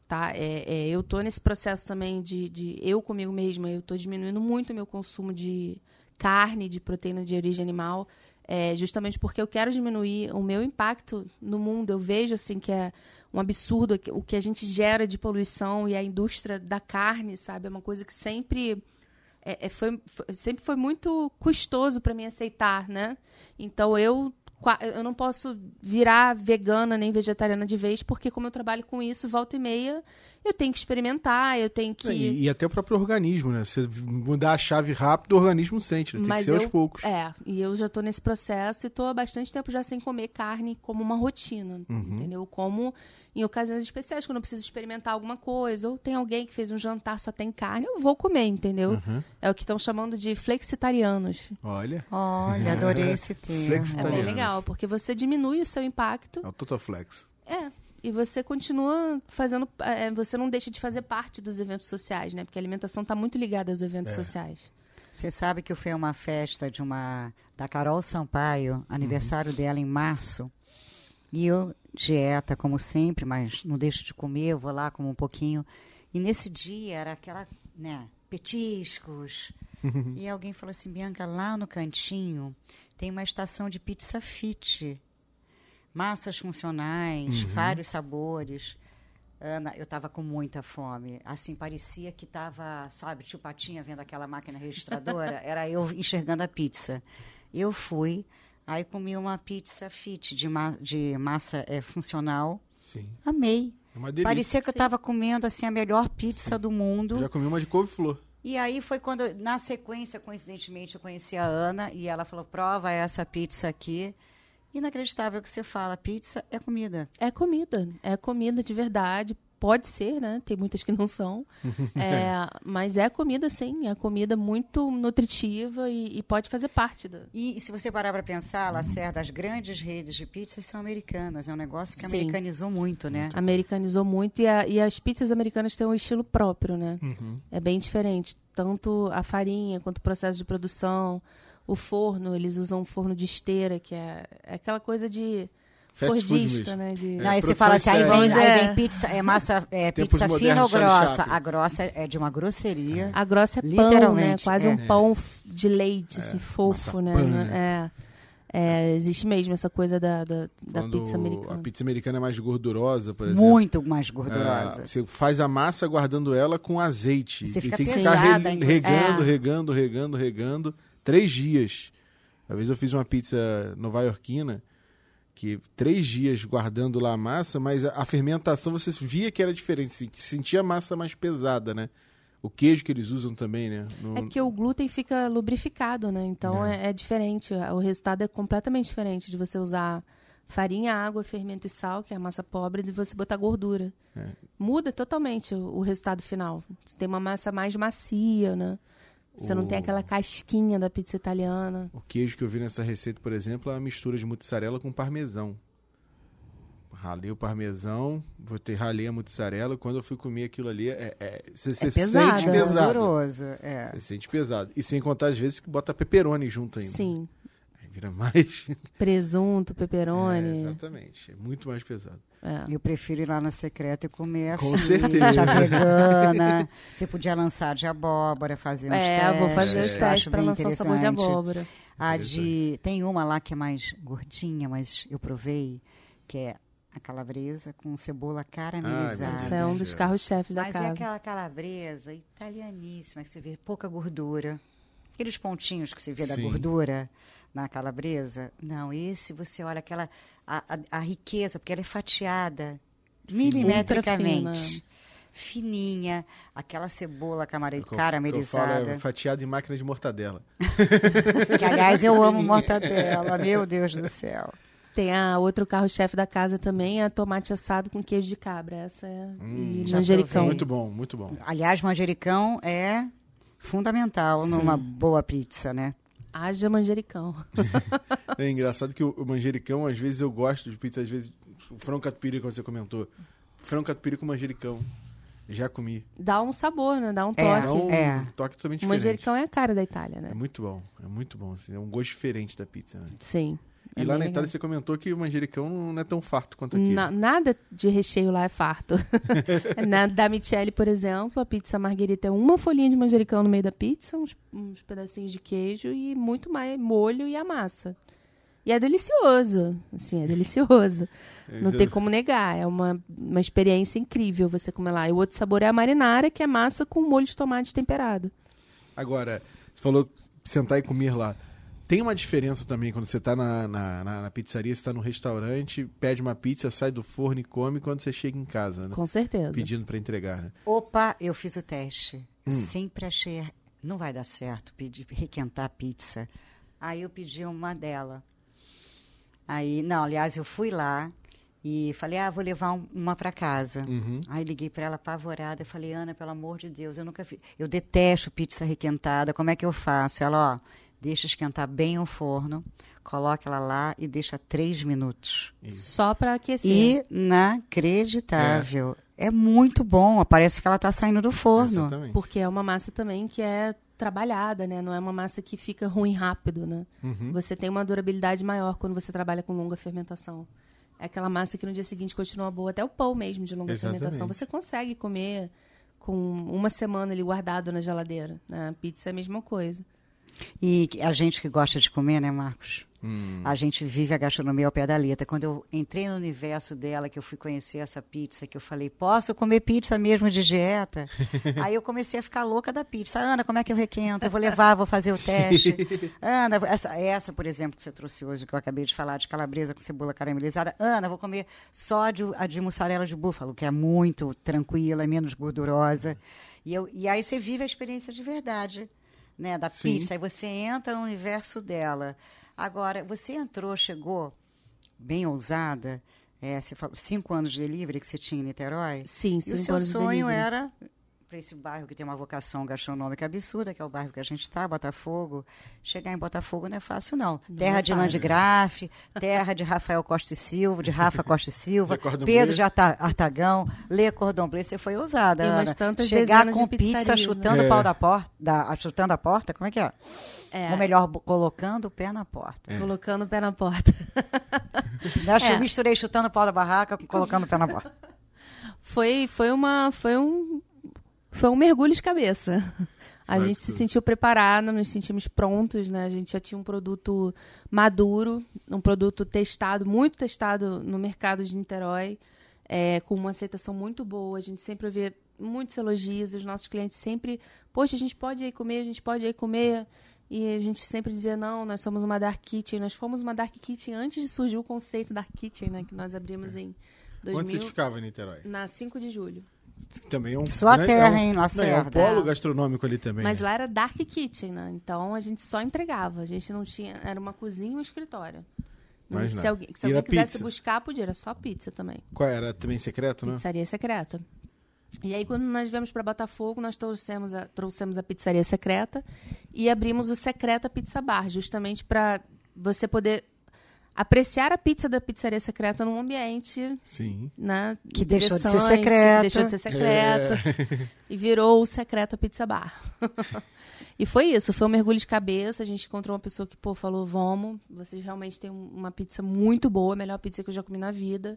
Tá? É, é, eu tô nesse processo também de, de eu comigo mesma, eu tô diminuindo muito o meu consumo de carne, de proteína de origem animal, é, justamente porque eu quero diminuir o meu impacto no mundo. Eu vejo assim que é um absurdo o que a gente gera de poluição e a indústria da carne, sabe? É uma coisa que sempre é, é, foi, foi- sempre foi muito custoso para mim aceitar, né? Então eu eu não posso virar vegana nem vegetariana de vez, porque como eu trabalho com isso, volta e meia, eu tenho que experimentar, eu tenho que. E, e até o próprio organismo, né? Você mudar a chave rápido, o organismo sente, né? Tem Mas que ser eu, aos poucos. É, e eu já tô nesse processo e tô há bastante tempo já sem comer carne como uma rotina, Uhum. entendeu? Como em ocasiões especiais, quando eu preciso experimentar alguma coisa, ou tem alguém que fez um jantar só tem carne, eu vou comer, entendeu? Uhum. É o que estão chamando de flexitarianos. Olha, Olha, adorei esse termo. É bem legal, porque você diminui o seu impacto, é o Totoflex. é, e você continua fazendo, é, você não deixa de fazer parte dos eventos sociais, né? Porque a alimentação está muito ligada aos É. eventos sociais. Você sabe que eu fui a uma festa de uma da Carol Sampaio, aniversário dela em março. E eu dieta como sempre, mas não deixo de comer, eu vou lá como um pouquinho. E nesse dia era aquela, né, petiscos. e alguém falou assim, Bianca, lá no cantinho tem uma estação de pizza fit. Massas funcionais, vários sabores. Ana, eu estava com muita fome. Assim, parecia que estava, sabe, tio Patinha vendo aquela máquina registradora. Era eu enxergando a pizza. Eu fui, aí comi uma pizza fit de, ma de massa eh, funcional. Sim. Amei. É uma delícia. Parecia que eu estava comendo assim a melhor pizza do mundo. Eu já comi uma de couve-flor. E aí foi quando, na sequência, coincidentemente, eu conheci a Ana e ela falou: prova essa pizza aqui. Inacreditável que você fala, pizza é comida. É comida, é comida de verdade. Pode ser, né? Tem muitas que não são. É, mas é comida, sim. É comida muito nutritiva e, e pode fazer parte da. E, e se você parar para pensar, Lacerda, as grandes redes de pizzas são americanas. É um negócio que Sim. americanizou muito, né? Americanizou muito e, a- e as pizzas americanas têm um estilo próprio, né? Uhum. É bem diferente. Tanto a farinha quanto o processo de produção, o forno, eles usam um forno de esteira, que é, é aquela coisa de Fast fordista, né? De... Não, aí você fala assim, aí vem, Mas aí é- vem pizza, é massa, é pizza fina ou grossa? A grossa é de uma grosseria. A grossa é pão, né? Literalmente, Quase é. um pão f- de leite, assim, fofo, né? maçapã, É. É, existe mesmo essa coisa da, da, da pizza A americana. pizza americana é mais gordurosa, por exemplo. Muito mais gordurosa. você faz a massa guardando ela com azeite. Você e fica tem que pesada, ficar re- regando, É. regando, regando, regando. Três dias. Uma vez eu fiz uma pizza nova-iorquina, que três dias guardando lá a massa, mas a, a fermentação você via que era diferente. se- Sentia a massa mais pesada, né? O queijo que eles usam também, né? No- É porque o glúten fica lubrificado, né? Então é, é diferente. O resultado é completamente diferente de você usar farinha, água, fermento e sal, que é a massa pobre, de você botar gordura. É. Muda totalmente o, o resultado final. Você tem uma massa mais macia, né? Você não tem O- aquela casquinha da pizza italiana. O queijo que eu vi nessa receita, por exemplo, é a mistura de mussarela com parmesão. Ralei o parmesão, botei, ralei a mussarela. Quando eu fui comer aquilo ali, é, é, você, você pesado, sente é pesado. gorduroso, é. Você sente pesado. E sem contar, às vezes, que bota pepperoni junto ainda. Sim. Vira mais. Presunto, É, pepperoni. exatamente. É muito mais pesado. É. Eu prefiro ir lá no secreto e comer a Com certeza. a vegana. Você podia lançar de abóbora, fazer uns É, testes. vou fazer É. os testes para lançar o sabor de abóbora. A de tem uma lá que é mais gordinha, mas eu provei que é a calabresa com cebola caramelizada. Esse é um dos carros-chefes da Mas é casa. aquela calabresa italianíssima, que você vê pouca gordura. Aqueles pontinhos que você vê da Sim. gordura na calabresa. Não, esse você olha aquela. A, a- a riqueza, porque ela é fatiada milimetricamente. Fininha, aquela cebola camare- caramelizada. é fatiado em máquina de mortadela. Que, aliás, eu amo mortadela, meu Deus do céu. Tem a outro carro-chefe da casa também, é tomate assado com queijo de cabra. Essa é Hum, e manjericão. Muito bom, muito bom. Aliás, manjericão é fundamental Sim. numa boa pizza, né? Haja manjericão. É engraçado que o, o manjericão, às vezes eu gosto de pizza, às vezes o frango catupiry, como você comentou. Frango catupiry com manjericão. Já comi. Dá um sabor, né? Dá um É, toque. Dá um É. toque totalmente O diferente. manjericão é a cara da Itália, É né? muito bom, é muito bom. assim, é um gosto diferente da pizza, né? Sim. E É lá na legal. Itália você comentou que o manjericão não é tão farto quanto aqui. Na- nada de recheio lá é farto. Na da Michele, por exemplo, a pizza margherita é uma folhinha de manjericão no meio da pizza, uns, uns pedacinhos de queijo e muito mais molho e a massa. E é delicioso, assim, é delicioso. Não Esse tem é- como negar, é uma, uma experiência incrível você comer lá. E o outro sabor é a marinara, que é massa com molho de tomate temperado. Agora, você falou sentar e comer lá. Tem uma diferença também quando você está na, na, na, na pizzaria, você está no restaurante, pede uma pizza, sai do forno e come quando você chega em casa, né? Com certeza. Pedindo para entregar, né? Opa, eu fiz o teste. Eu sempre achei, não vai dar certo pedir, requentar a pizza. Aí eu pedi uma dela. Aí, não, aliás, eu fui lá e falei, ah, vou levar um- uma para casa. Uhum. Aí liguei para ela apavorada, eu falei, Ana, pelo amor de Deus, eu nunca fiz. Eu detesto pizza requentada, como é que eu faço? Ela, ó, deixa esquentar bem o forno, coloca ela lá e deixa três minutos. Só para aquecer. Inacreditável. É. muito bom, parece que ela está saindo do forno. Exatamente. Porque é uma massa também que é trabalhada, né? Não é uma massa que fica ruim rápido, né? Uhum. Você tem uma durabilidade maior quando você trabalha com longa fermentação. É aquela massa que no dia seguinte continua boa, até o pão mesmo de longa Exatamente. fermentação. Você consegue comer com uma semana ali guardado na geladeira. Né? A pizza é a mesma coisa. E a gente que gosta de comer, né, Marcos? Hum. A gente vive a gastronomia ao pé da letra. Quando eu entrei no universo dela, que eu fui conhecer essa pizza, que eu falei, posso comer pizza mesmo de dieta? Aí eu comecei a ficar louca da pizza. Ana, como é que eu requento? Eu vou levar, vou fazer o teste. Ana, essa, essa, por exemplo, que você trouxe hoje, que eu acabei de falar, de calabresa com cebola caramelizada. Ana, vou comer só a de, a de mussarela de búfalo, que é muito tranquila, é menos gordurosa. E, eu, e aí você vive a experiência de verdade né, da Sim. pizza, aí você entra no universo dela. Agora, você entrou, chegou bem ousada, é, você falou, cinco anos de delivery que você tinha em Niterói, Sim, e cinco o seu anos de sonho era para esse bairro que tem uma vocação gastronômica absurda, que é o bairro que a gente está, Botafogo. Chegar em Botafogo não é fácil, não. Não terra é de. Landgraf, terra de Rafael Costa e Silva, de Rafa Costa e Silva, Pedro de Arta- Artagão, Lê Cordon Bleu, você foi ousada, umas Ana. tantas Chegar com de pizza né? chutando o É. pau da porta, da, chutando a porta, como é que é? É, Ou melhor, colocando o pé na porta. colocando o pé na porta. Acho que É. eu misturei chutando o pau da barraca com colocando o pé na porta. foi, foi uma foi um foi um mergulho de cabeça. A gente se sentiu preparada, nos sentimos prontos, né? A gente já tinha um produto maduro, um produto testado, muito testado no mercado de Niterói, é, com uma aceitação muito boa. A gente sempre vê muitos elogios, os nossos clientes sempre, poxa, a gente pode ir comer, a gente pode ir comer. E a gente sempre dizia, não, nós somos uma Dark Kitchen. Nós fomos uma Dark Kitchen antes de surgir o conceito Dark Kitchen, né? Que nós abrimos em Onde você 2000, ficava em Niterói? na 5 de julho. Também é um. Sua né, terra, é um, hein, não, é um polo É. gastronômico ali também. Mas né? lá era dark kitchen, né? Então a gente só entregava. A gente não tinha. Era uma cozinha e um escritório. Mais se alguém, se alguém quisesse pizza? buscar, podia. Era só pizza também. Qual era? Também secreto, né? Pizzaria secreta. E aí, quando nós viemos para Botafogo, nós trouxemos a, trouxemos a pizzaria secreta e abrimos o Secreta Pizza Bar, justamente para você poder apreciar a pizza da pizzaria secreta num ambiente Sim. né, Que deixou de ser secreto. Deixou de ser secreto. E virou o Secreta Pizza Bar. e foi isso, foi um mergulho de cabeça. A gente encontrou uma pessoa que, pô, falou, vamos, vocês realmente têm um- uma pizza muito boa, a melhor pizza que eu já comi na vida.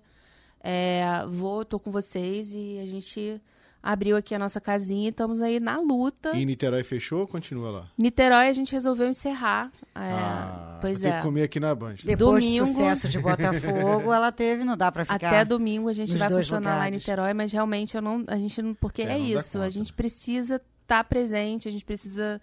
É, vou, tô com vocês e a gente abriu aqui a nossa casinha e estamos aí na luta. E Niterói fechou ou continua lá? Niterói a gente resolveu encerrar. É, ah, pois é. que comer aqui na Band. Depois Domingo- do sucesso de Botafogo, ela teve, não dá para ficar. Até domingo a gente vai funcionar lá em lugares. Niterói, mas realmente eu não, a gente não, porque É, é, não isso, a gente precisa estar presente, a gente precisa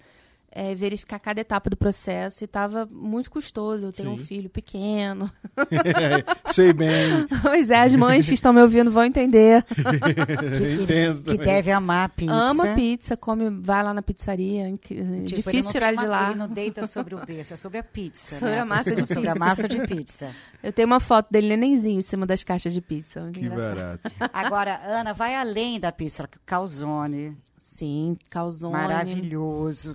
é, verificar cada etapa do processo e estava muito custoso. Eu tenho um Sim. filho pequeno. Sei bem. pois é, as mães que estão me ouvindo vão entender. Entendo. Que também. deve amar a pizza. Ama pizza, come, vai lá na pizzaria. é incri- Tipo, difícil tirar ele de lá. Ele não deita sobre o berço, é sobre a pizza. Sobre né? a massa de Sobre a pizza. massa de pizza. Eu tenho uma foto dele nenenzinho em cima das caixas de pizza. Que engraçado. barato. Agora, Ana, vai além da pizza. Calzone, Sim, calzone. maravilhoso.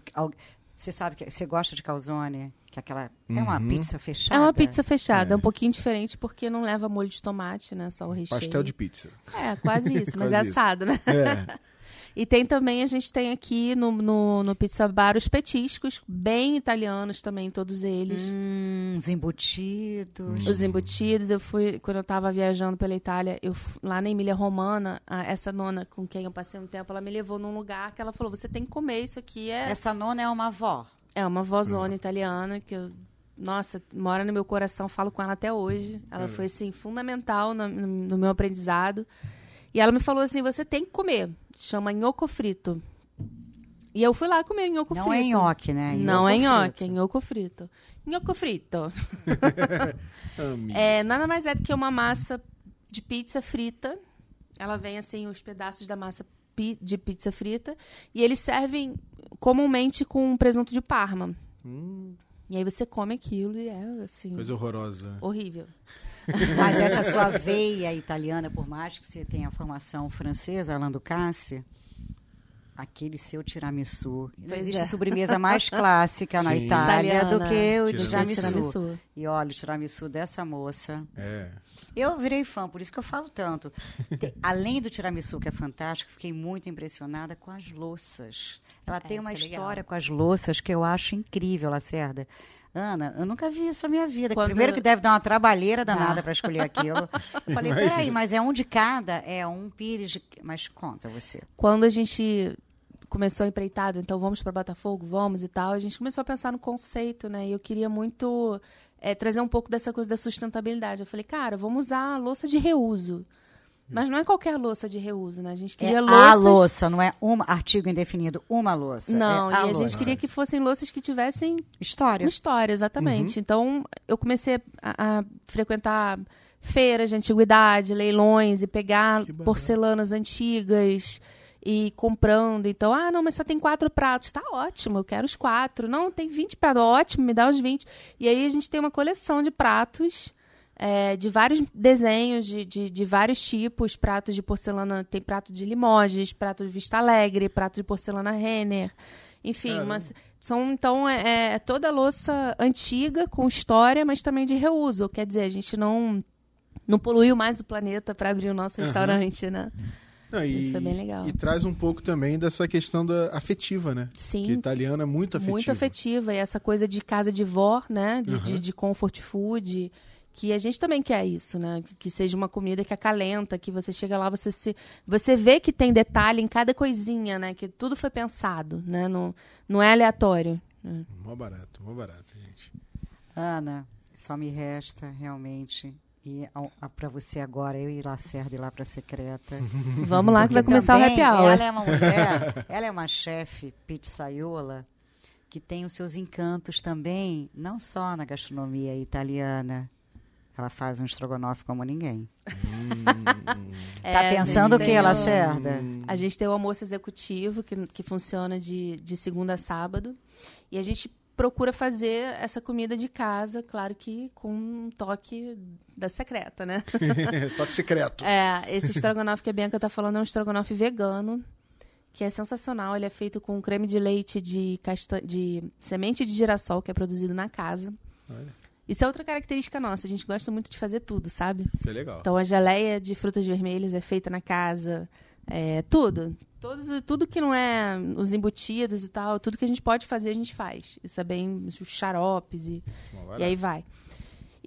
Você sabe que você gosta de calzone? Que aquela é uma Uhum. pizza fechada. É uma pizza fechada, É. um pouquinho diferente porque não leva molho de tomate, né? Só o recheio. Pastel de pizza. É, quase isso, mas Quase é isso. assado, né? É. E tem também, a gente tem aqui no, no, no Pizza Bar os petiscos, bem italianos também, todos eles. Hum, os embutidos. Os embutidos, eu fui, quando eu tava viajando pela Itália, eu lá na Emília Romana, a- essa nona com quem eu passei um tempo, ela me levou num lugar que ela falou: você tem que comer isso aqui. É, Essa nona é uma avó. é uma vozona italiana que eu, nossa, mora no meu coração, falo com ela até hoje. Ela foi assim fundamental no, no- no meu aprendizado. E ela me falou assim: "Você tem que comer". Chama nhoco frito. E eu fui lá comer nhoco Não frito. é nhoque, né? Não é nhoque, é frito. nhoco frito. Nhoco frito. É, nada mais é do que uma massa de pizza frita. Ela vem assim, os pedaços da massa pi- de pizza frita. E eles servem comumente com presunto de parma. Hum, E aí você come aquilo e é assim. coisa horrorosa. Horrível. Mas essa sua veia italiana, por mais que você tenha formação francesa, Alain Ducasse, aquele seu tiramisu. Não existe é. sobremesa mais clássica na Sim. Itália do Italiana. que o Tiramisu. tiramisu. E olha, o tiramisu dessa moça. É. Eu virei fã, por isso que eu falo tanto. Além do tiramisu, que é fantástico, fiquei muito impressionada com as louças. Ela tem É, uma isso é legal. história com as louças que eu acho incrível, Lacerda. Ana, eu nunca vi isso na minha vida. Quando- Primeiro que deve dar uma trabalheira danada Dá. para escolher aquilo. Eu falei, peraí, mas é um de cada? É um pires de... Mas conta você. Quando a gente começou a empreitada, então vamos para Botafogo, vamos e tal, a gente começou a pensar no conceito, né? E eu queria muito é, trazer um pouco dessa coisa da sustentabilidade. Eu falei, cara, vamos usar louça de reuso. Mas não é qualquer louça de reuso, né? A gente É queria a louças... louça, não é um artigo indefinido, uma louça. Não, é e a a louça. gente queria que fossem louças que tivessem História. uma história, exatamente. Então, eu comecei a, a frequentar feiras de antiguidade, leilões e pegar porcelanas antigas e comprando. Então, ah, não, mas só tem quatro pratos. Tá ótimo, eu quero os quatro. Não, tem 20 pratos. Ótimo, me dá os 20. E aí a gente tem uma coleção de pratos. É, de vários desenhos, de, de, de vários tipos, pratos de porcelana, tem prato de Limoges, prato de Vista Alegre, prato de porcelana Renner, enfim, mas são então é, é toda louça antiga com história, mas também de reuso. Quer dizer, a gente não não poluiu mais o planeta para abrir o nosso Aham. restaurante, né? Não, e, Isso foi bem legal. E traz um pouco também dessa questão da afetiva, né? Sim. Que italiano é muito afetivo. Muito afetiva. E essa coisa de casa de vó, né? De, de, Uhum. de comfort food. Que a gente também quer isso, né? Que, seja uma comida que acalenta, que você chega lá, você se. Você vê que tem detalhe em cada coisinha, né? Que tudo foi pensado, né? Não, não é aleatório. né? Mó barato, mó barato, gente. Ana, só me resta realmente ir para você agora, eu ir Lacerda ir lá para secreta. Vamos lá que vai começar o happy hour. Ela é uma mulher, ela é uma chefe pizzaiola que tem os seus encantos também, não só na gastronomia italiana. Ela faz um estrogonofe como ninguém. É, tá a gente pensando o que, o- Lacerda? A gente tem o almoço executivo, que, que funciona de, de segunda a sábado. E a gente procura fazer essa comida de casa, claro que com um toque da secreta, né? Toque secreto. É, esse estrogonofe que a Bianca tá falando é um estrogonofe vegano, que é sensacional. Ele é feito com creme de leite de, casta... de semente de girassol, que é produzido na casa. Olha. Isso é outra característica nossa. A gente gosta muito de fazer tudo, sabe? Isso é legal. Então a geleia de frutas vermelhas é feita na casa. É, tudo. Todos, tudo que não é os embutidos e tal, tudo que a gente pode fazer, a gente faz. Isso é bem. Os xaropes e, Mó e aí vai.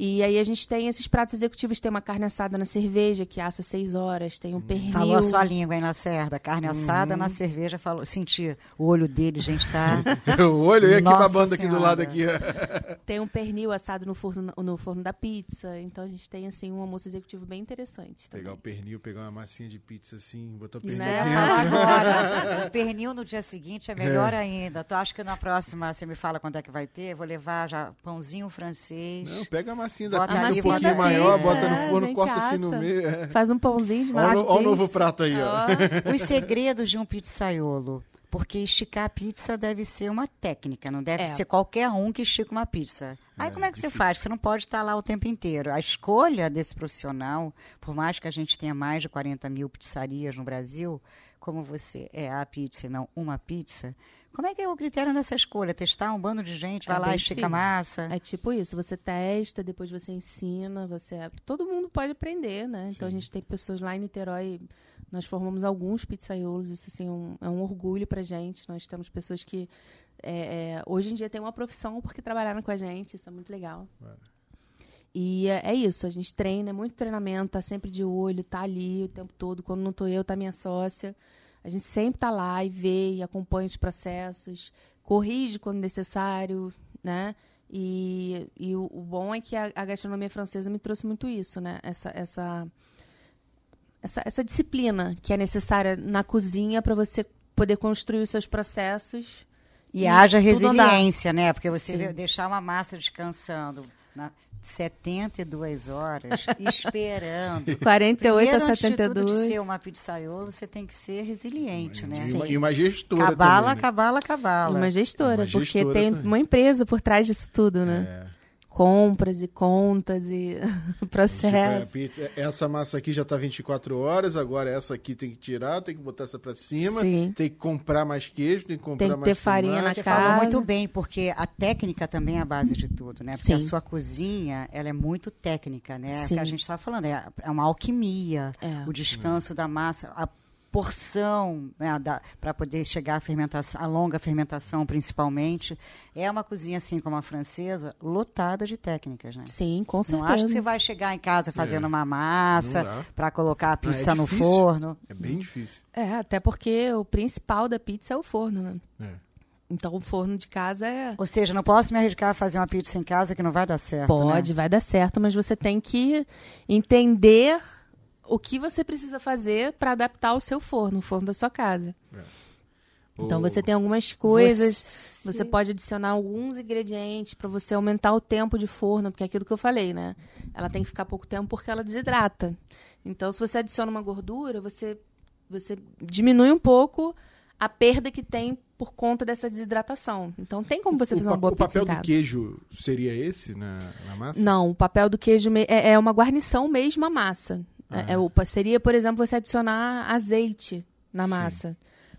E aí a gente tem esses pratos executivos, tem uma carne assada na cerveja, que assa seis horas, tem um pernil. Falou a sua língua, hein, Lacerda? Carne assada na cerveja, falou. Senti o olho dele, gente, tá. o olho e aqui Nossa babando aqui do lado aqui. Tem um pernil assado no forno, no forno da pizza. Então a gente tem assim um almoço executivo bem interessante. Também. Pegar o pernil, pegar uma massinha de pizza assim, botar o pernil Né? agora. O pernil no dia seguinte é melhor ainda. Tu acha que na próxima você me fala quando é que vai ter? Vou levar já pãozinho francês. Não, pega a massinha da Bota pizza um pouquinho maior, É, bota no a forno, corta assim no assa. meio. É. Faz um pãozinho de massa olha o novo prato aí, ó. Os segredos de um pizzaiolo. Porque esticar a pizza deve ser uma técnica, não deve É. ser qualquer um que estica uma pizza. Aí É, como é que você difícil. faz? Você não pode estar lá o tempo inteiro. A escolha desse profissional, por mais que a gente tenha mais de 40 mil pizzarias no Brasil, como você é a pizza e não uma pizza, como é que é o critério nessa escolha? Testar um bando de gente, vai É lá, estica a massa. É tipo isso, você testa, depois você ensina, você. Todo mundo pode aprender, né? Então a Sim. gente tem pessoas lá em Niterói, nós formamos alguns pizzaiolos, isso assim, é um, é um orgulho pra gente. Nós temos pessoas que é, é, hoje em dia têm uma profissão porque trabalharam com a gente, isso é muito legal. E é, é isso, a gente treina, é muito treinamento, tá sempre de olho, tá ali o tempo todo. Quando não tô eu, tá minha sócia. A gente sempre tá lá e vê e acompanha os processos, corrige quando necessário, né? E, e o, o bom é que a, a gastronomia francesa me trouxe muito isso, né? Essa, essa, essa, essa disciplina que é necessária na cozinha para você poder construir os seus processos. E, haja tudo andar. resiliência, né? Porque você Sim. deixar uma massa descansando na 72 horas, esperando. 48 Primeiro, a antes de tudo, de 72. ser uma pizzaiolo, você tem que ser resiliente, né? E, uma, e uma gestora Cabala, também, né? cabala, cabala. Uma gestora, Uma porque gestora tem também. uma empresa por trás disso tudo, né? É. Compras e contas e Tipo, é, processo. pizza, essa massa aqui já tá 24 horas, agora essa aqui tem que tirar, tem que botar essa pra cima, Sim. tem que comprar mais queijo, tem que comprar Tem que mais ter farinha na Você casa. falou muito bem, porque a técnica também é a base de tudo, né? Porque a Sim. sua cozinha, ela é muito técnica, né? É o Sim. que a gente estava falando, é, é uma alquimia. É. O descanso da massa, a porção né, para poder chegar à fermentação, a longa fermentação principalmente, é uma cozinha assim como a francesa, lotada de técnicas, né? Sim, com Não certeza. acho que você vai chegar em casa fazendo uma não massa para colocar a Não, é pizza no difícil. forno. É bem difícil. É, até porque o principal da pizza é o forno, né? É. Então o forno de casa é. Ou seja, não posso me arriscar a fazer uma pizza em casa que não vai dar certo. Pode, né? vai dar certo, mas você tem que entender o que você precisa fazer para adaptar o seu forno, o forno da sua casa. Então O- você tem algumas coisas, Você- você pode adicionar alguns ingredientes para você aumentar o tempo de forno, porque é aquilo que eu falei, né? Ela tem que ficar pouco tempo porque ela desidrata. Então se você adiciona uma gordura, você você diminui um pouco a perda que tem por conta dessa desidratação. Então tem como você o, fazer uma boa o pizza papel em casa. do queijo seria esse na, na massa? Não, o papel do queijo é, é uma guarnição mesmo a massa. É, é seria, por exemplo, você adicionar azeite na Sim. massa.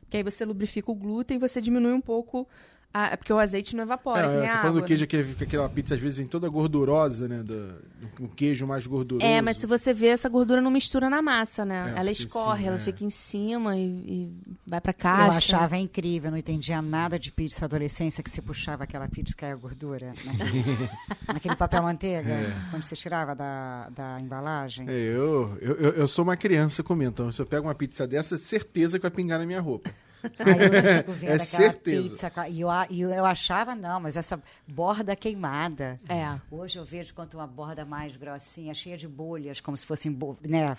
Que aí você lubrifica o glúten e você diminui um pouco. A, é porque o azeite não evapora, É, que nem eu a tô falando água. do queijo, aquele, que aquela pizza às vezes vem toda gordurosa, né? Do, do- o queijo mais gorduroso. É, mas se você vê, essa gordura não mistura na massa, né? É, ela escorre, cima, ela é. fica em cima e, e vai pra caixa. Eu achava incrível, não entendia nada de pizza adolescência que você puxava aquela pizza que caia gordura. Né? Naquele papel manteiga, quando você tirava da, da embalagem. É, eu, eu, eu, eu sou uma criança comendo, então se eu pego uma pizza dessa, certeza que vai pingar na minha roupa. Aí hoje eu fico vendo É aquela certeza. pizza. E eu, eu achava, não, mas essa borda queimada. É. Hoje eu vejo quanto uma borda mais grossinha, cheia de bolhas, como se fossem bo- né,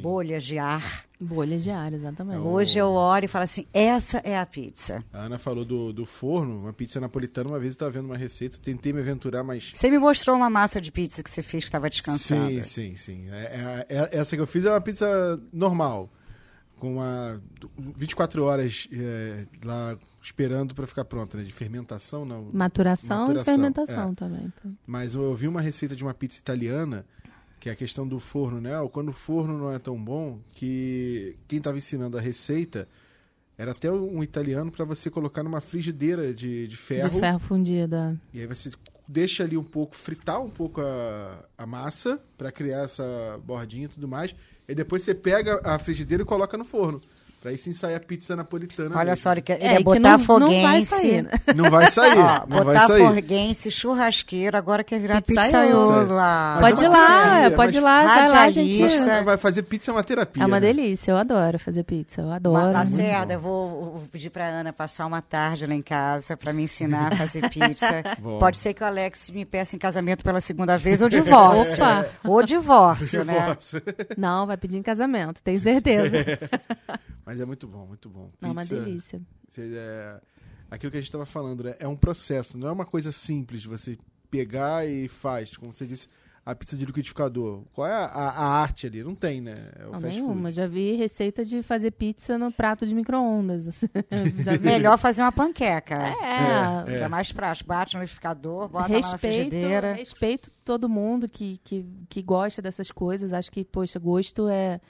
bolhas de ar. Bolha de ar, exatamente. Hoje eu olho e falo assim: essa é a pizza. A Ana falou do, do forno, uma pizza napolitana. Uma vez eu estava vendo uma receita, tentei me aventurar, mas. Você me mostrou uma massa de pizza que você fez que estava descansando. Sim, sim, sim. É- é- é- essa que eu fiz é uma pizza normal, com uma 24 horas é, lá esperando para ficar pronta, né? De fermentação, não. Maturação, Maturação, e fermentação é. também. Mas eu vi uma receita de uma pizza italiana, que é a questão do forno, né? Quando o forno não é tão bom, que quem estava ensinando a receita era até um italiano para você colocar numa frigideira de, de ferro. De ferro fundida. E aí você deixa ali um pouco, fritar um pouco a, a massa para criar essa bordinha e tudo mais. E depois você pega a frigideira e coloca no forno. Pra aí sim sair a pizza napolitana. Olha mesmo. só, ele, quer, ele É, que botar não- foguense. Não vai sair, né? Não vai sair, Ó, não botar churrasqueiro, agora quer virar Pizzaiolo. pizzaiolo. Ah, Mas Pode é ir lá, pizzaria, pode ir lá, vai lá, gente. Vai fazer pizza é uma terapia. É uma né? delícia, eu adoro fazer pizza, eu adoro. Lacerda, eu vou, vou pedir pra Ana passar uma tarde lá em casa pra me ensinar a fazer pizza. Pode ser que o Alex me peça em casamento pela segunda vez ou divórcio. Opa. Ou divórcio, né? Divórcio. Não, vai pedir em casamento, tenho certeza. Mas é muito bom, muito bom. Não, uma Pizza, delícia. é, aquilo que a gente estava falando, né? É um processo, não é uma coisa simples de você pegar e faz. Como você disse, a pizza de liquidificador. Qual é a, a- a arte ali? Não tem, né? É o Não, fast nenhuma. food. Já vi receita de fazer pizza no prato de micro-ondas. Melhor fazer uma panqueca. É, Que é mais prático. Bate no liquidificador, bota lá na respeito, frigideira. respeito todo mundo que, que, que gosta dessas coisas. Acho que, poxa, gosto é,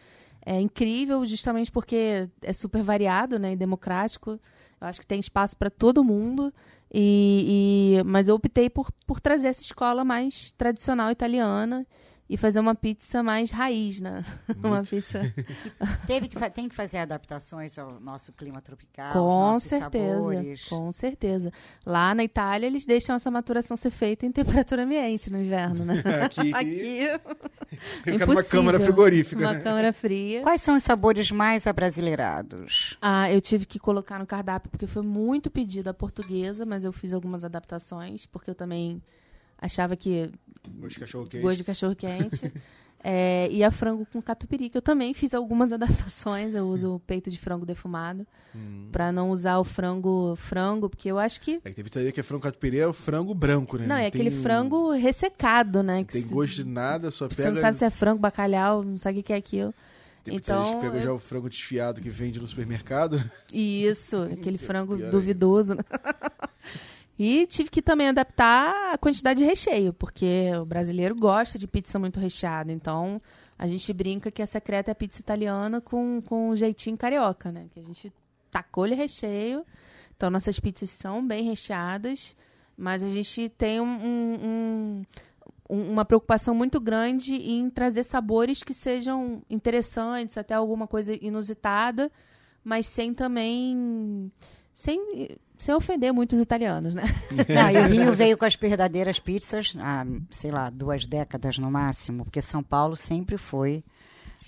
é incrível justamente porque é super variado né, e democrático. Eu acho que tem espaço para todo mundo. E, e- mas eu optei por, por trazer essa escola mais tradicional italiana e fazer uma pizza mais raiz, né? uma pizza. Teve que, tem que fazer adaptações ao nosso clima tropical, aos Com nossos certeza, sabores. com certeza. Lá na Itália, eles deixam essa maturação ser feita em temperatura ambiente no inverno, né? Aqui, Aqui, fica numa impossível. câmara frigorífica. uma né? câmara fria. Quais são os sabores mais abrasileirados? Ah, eu tive que colocar no cardápio porque foi muito pedido a portuguesa, mas eu fiz algumas adaptações, porque eu também achava que Gosto de cachorro quente. gosto de cachorro quente. É, e a frango com catupiry, que eu também fiz algumas adaptações. Eu uso o peito de frango defumado Hum. pra não usar o frango frango, porque eu acho que É que tem pizzaria que é frango catupiry, é o frango branco, né? não, é tem aquele frango ressecado, né? Não que tem se- gosto de nada, só Você pega... não sabe se é frango, bacalhau, não sabe o que é aquilo. Tem Então, que pegam eu- já o frango desfiado que vende no supermercado. Isso, aquele frango duvidoso. Né? E tive que também adaptar a quantidade de recheio, porque o brasileiro gosta de pizza muito recheada. Então, a gente brinca que a secreta é a pizza italiana com, com um jeitinho carioca, né? Que a gente tacou-lhe recheio. Então, nossas pizzas são bem recheadas, mas a gente tem um- um- um- um- uma preocupação muito grande em trazer sabores que sejam interessantes, até alguma coisa inusitada, mas sem também. sem, sem ofender muitos italianos, né? Não, e o Rio veio com as verdadeiras pizzas há, sei lá, duas décadas no máximo, porque São Paulo sempre foi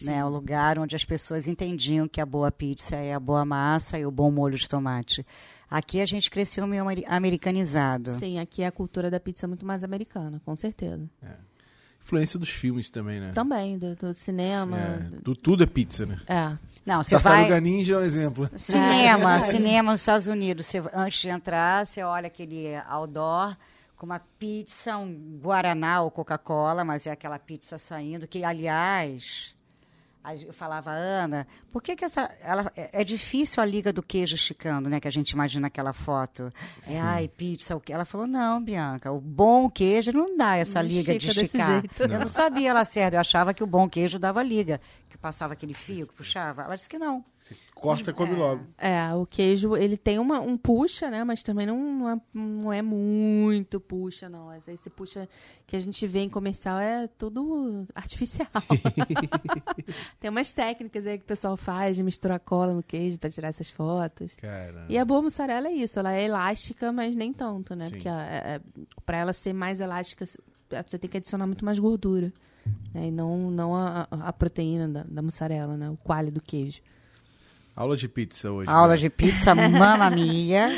né, o lugar onde as pessoas entendiam que a boa pizza é a boa massa e o bom molho de tomate. Aqui a gente cresceu meio ameri- americanizado. Sim, aqui é a cultura da pizza muito mais americana, com certeza. Influência dos filmes também, né? Também, do, do cinema. É, tu- tudo é pizza, né? É. Não, você Tartaruga vai... Ninja é um exemplo. Cinema, cinema nos Estados Unidos. Você, antes de entrar, você olha aquele outdoor com uma pizza, um Guaraná ou Coca-Cola, mas é aquela pizza saindo, que, aliás, eu falava, Ana, por que, que essa. Ela, é, é difícil a liga do queijo esticando, né? Que a gente imagina aquela foto. É, ai, pizza, o que? Ela falou, não, Bianca, o bom queijo não dá essa Não liga de esticar. jeito. Eu não sabia, Lacerda, eu achava que o bom queijo dava liga, que passava aquele fio que puxava. Ela disse que não. Corta e come logo. É, o queijo, ele tem uma, um puxa, né? Mas também não, não, é, não é muito puxa, não. Esse, esse puxa que a gente vê em comercial é tudo artificial. tem umas técnicas aí que o pessoal faz de misturar cola no queijo para tirar essas fotos. Caramba. E a boa mussarela é isso, ela é elástica, mas nem tanto, né? Sim. Porque é, para ela ser mais elástica, você tem que adicionar muito mais gordura. Né? E não, não a, a- a proteína da, da mussarela, né? O coalho do queijo. Aula de pizza hoje. Aula né? de pizza, mamma mia.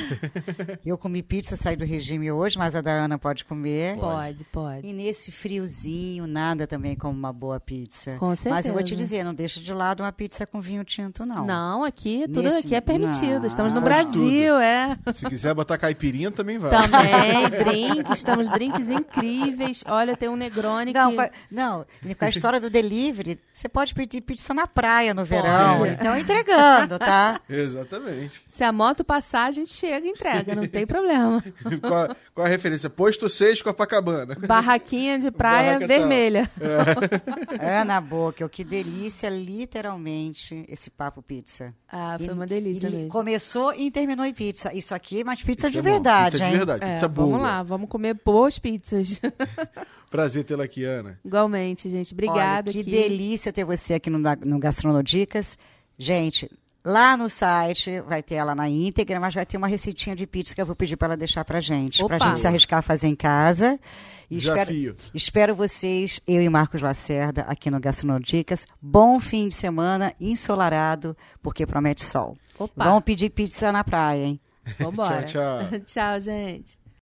Eu comi pizza, saí do regime hoje, mas a da Ana pode comer. Pode, pode. E nesse friozinho, nada também como uma boa pizza. Com Mas eu vou te certeza. dizer, não deixa de lado uma pizza com vinho tinto, não. Não, aqui tudo Nesse- aqui é permitido. Não. Estamos no Pode Brasil, é. Se quiser botar caipirinha, também vai. Também, drinks, estamos drinks incríveis. Olha, tem um Negroni Não, que... com a, não, e com a história do delivery, você pode pedir pizza na praia no verão. Pode. Então entregando, tá? Exatamente. Se a moto passar, a gente chega e entrega, não tem problema. qual, qual a referência? Posto 6 Copacabana. Barraquinha de praia Barraca vermelha. Ana Boca, que delícia, literalmente, esse papo pizza. Ah, foi E- uma delícia e mesmo. Começou e terminou em pizza. Isso aqui é mais pizza de é bom. verdade, pizza hein? de verdade, É, pizza vamos boa. lá, vamos comer boas pizzas. Prazer tê-la aqui, Ana. Igualmente, gente. Obrigada. Olha, que aqui. delícia ter você aqui no, no Gastronodicas. Gente, lá no site vai ter ela na íntegra, mas vai ter uma receitinha de pizza que eu vou pedir para ela deixar pra gente. Pra Opa. gente se arriscar a fazer em casa. E espero, Desafio. espero vocês, eu e Marcos Lacerda, aqui no Gastronodicas. Bom fim de semana, ensolarado, porque promete sol. Opa. Vamos pedir pizza na praia, hein? Vambora. Tchau, tchau. tchau, gente.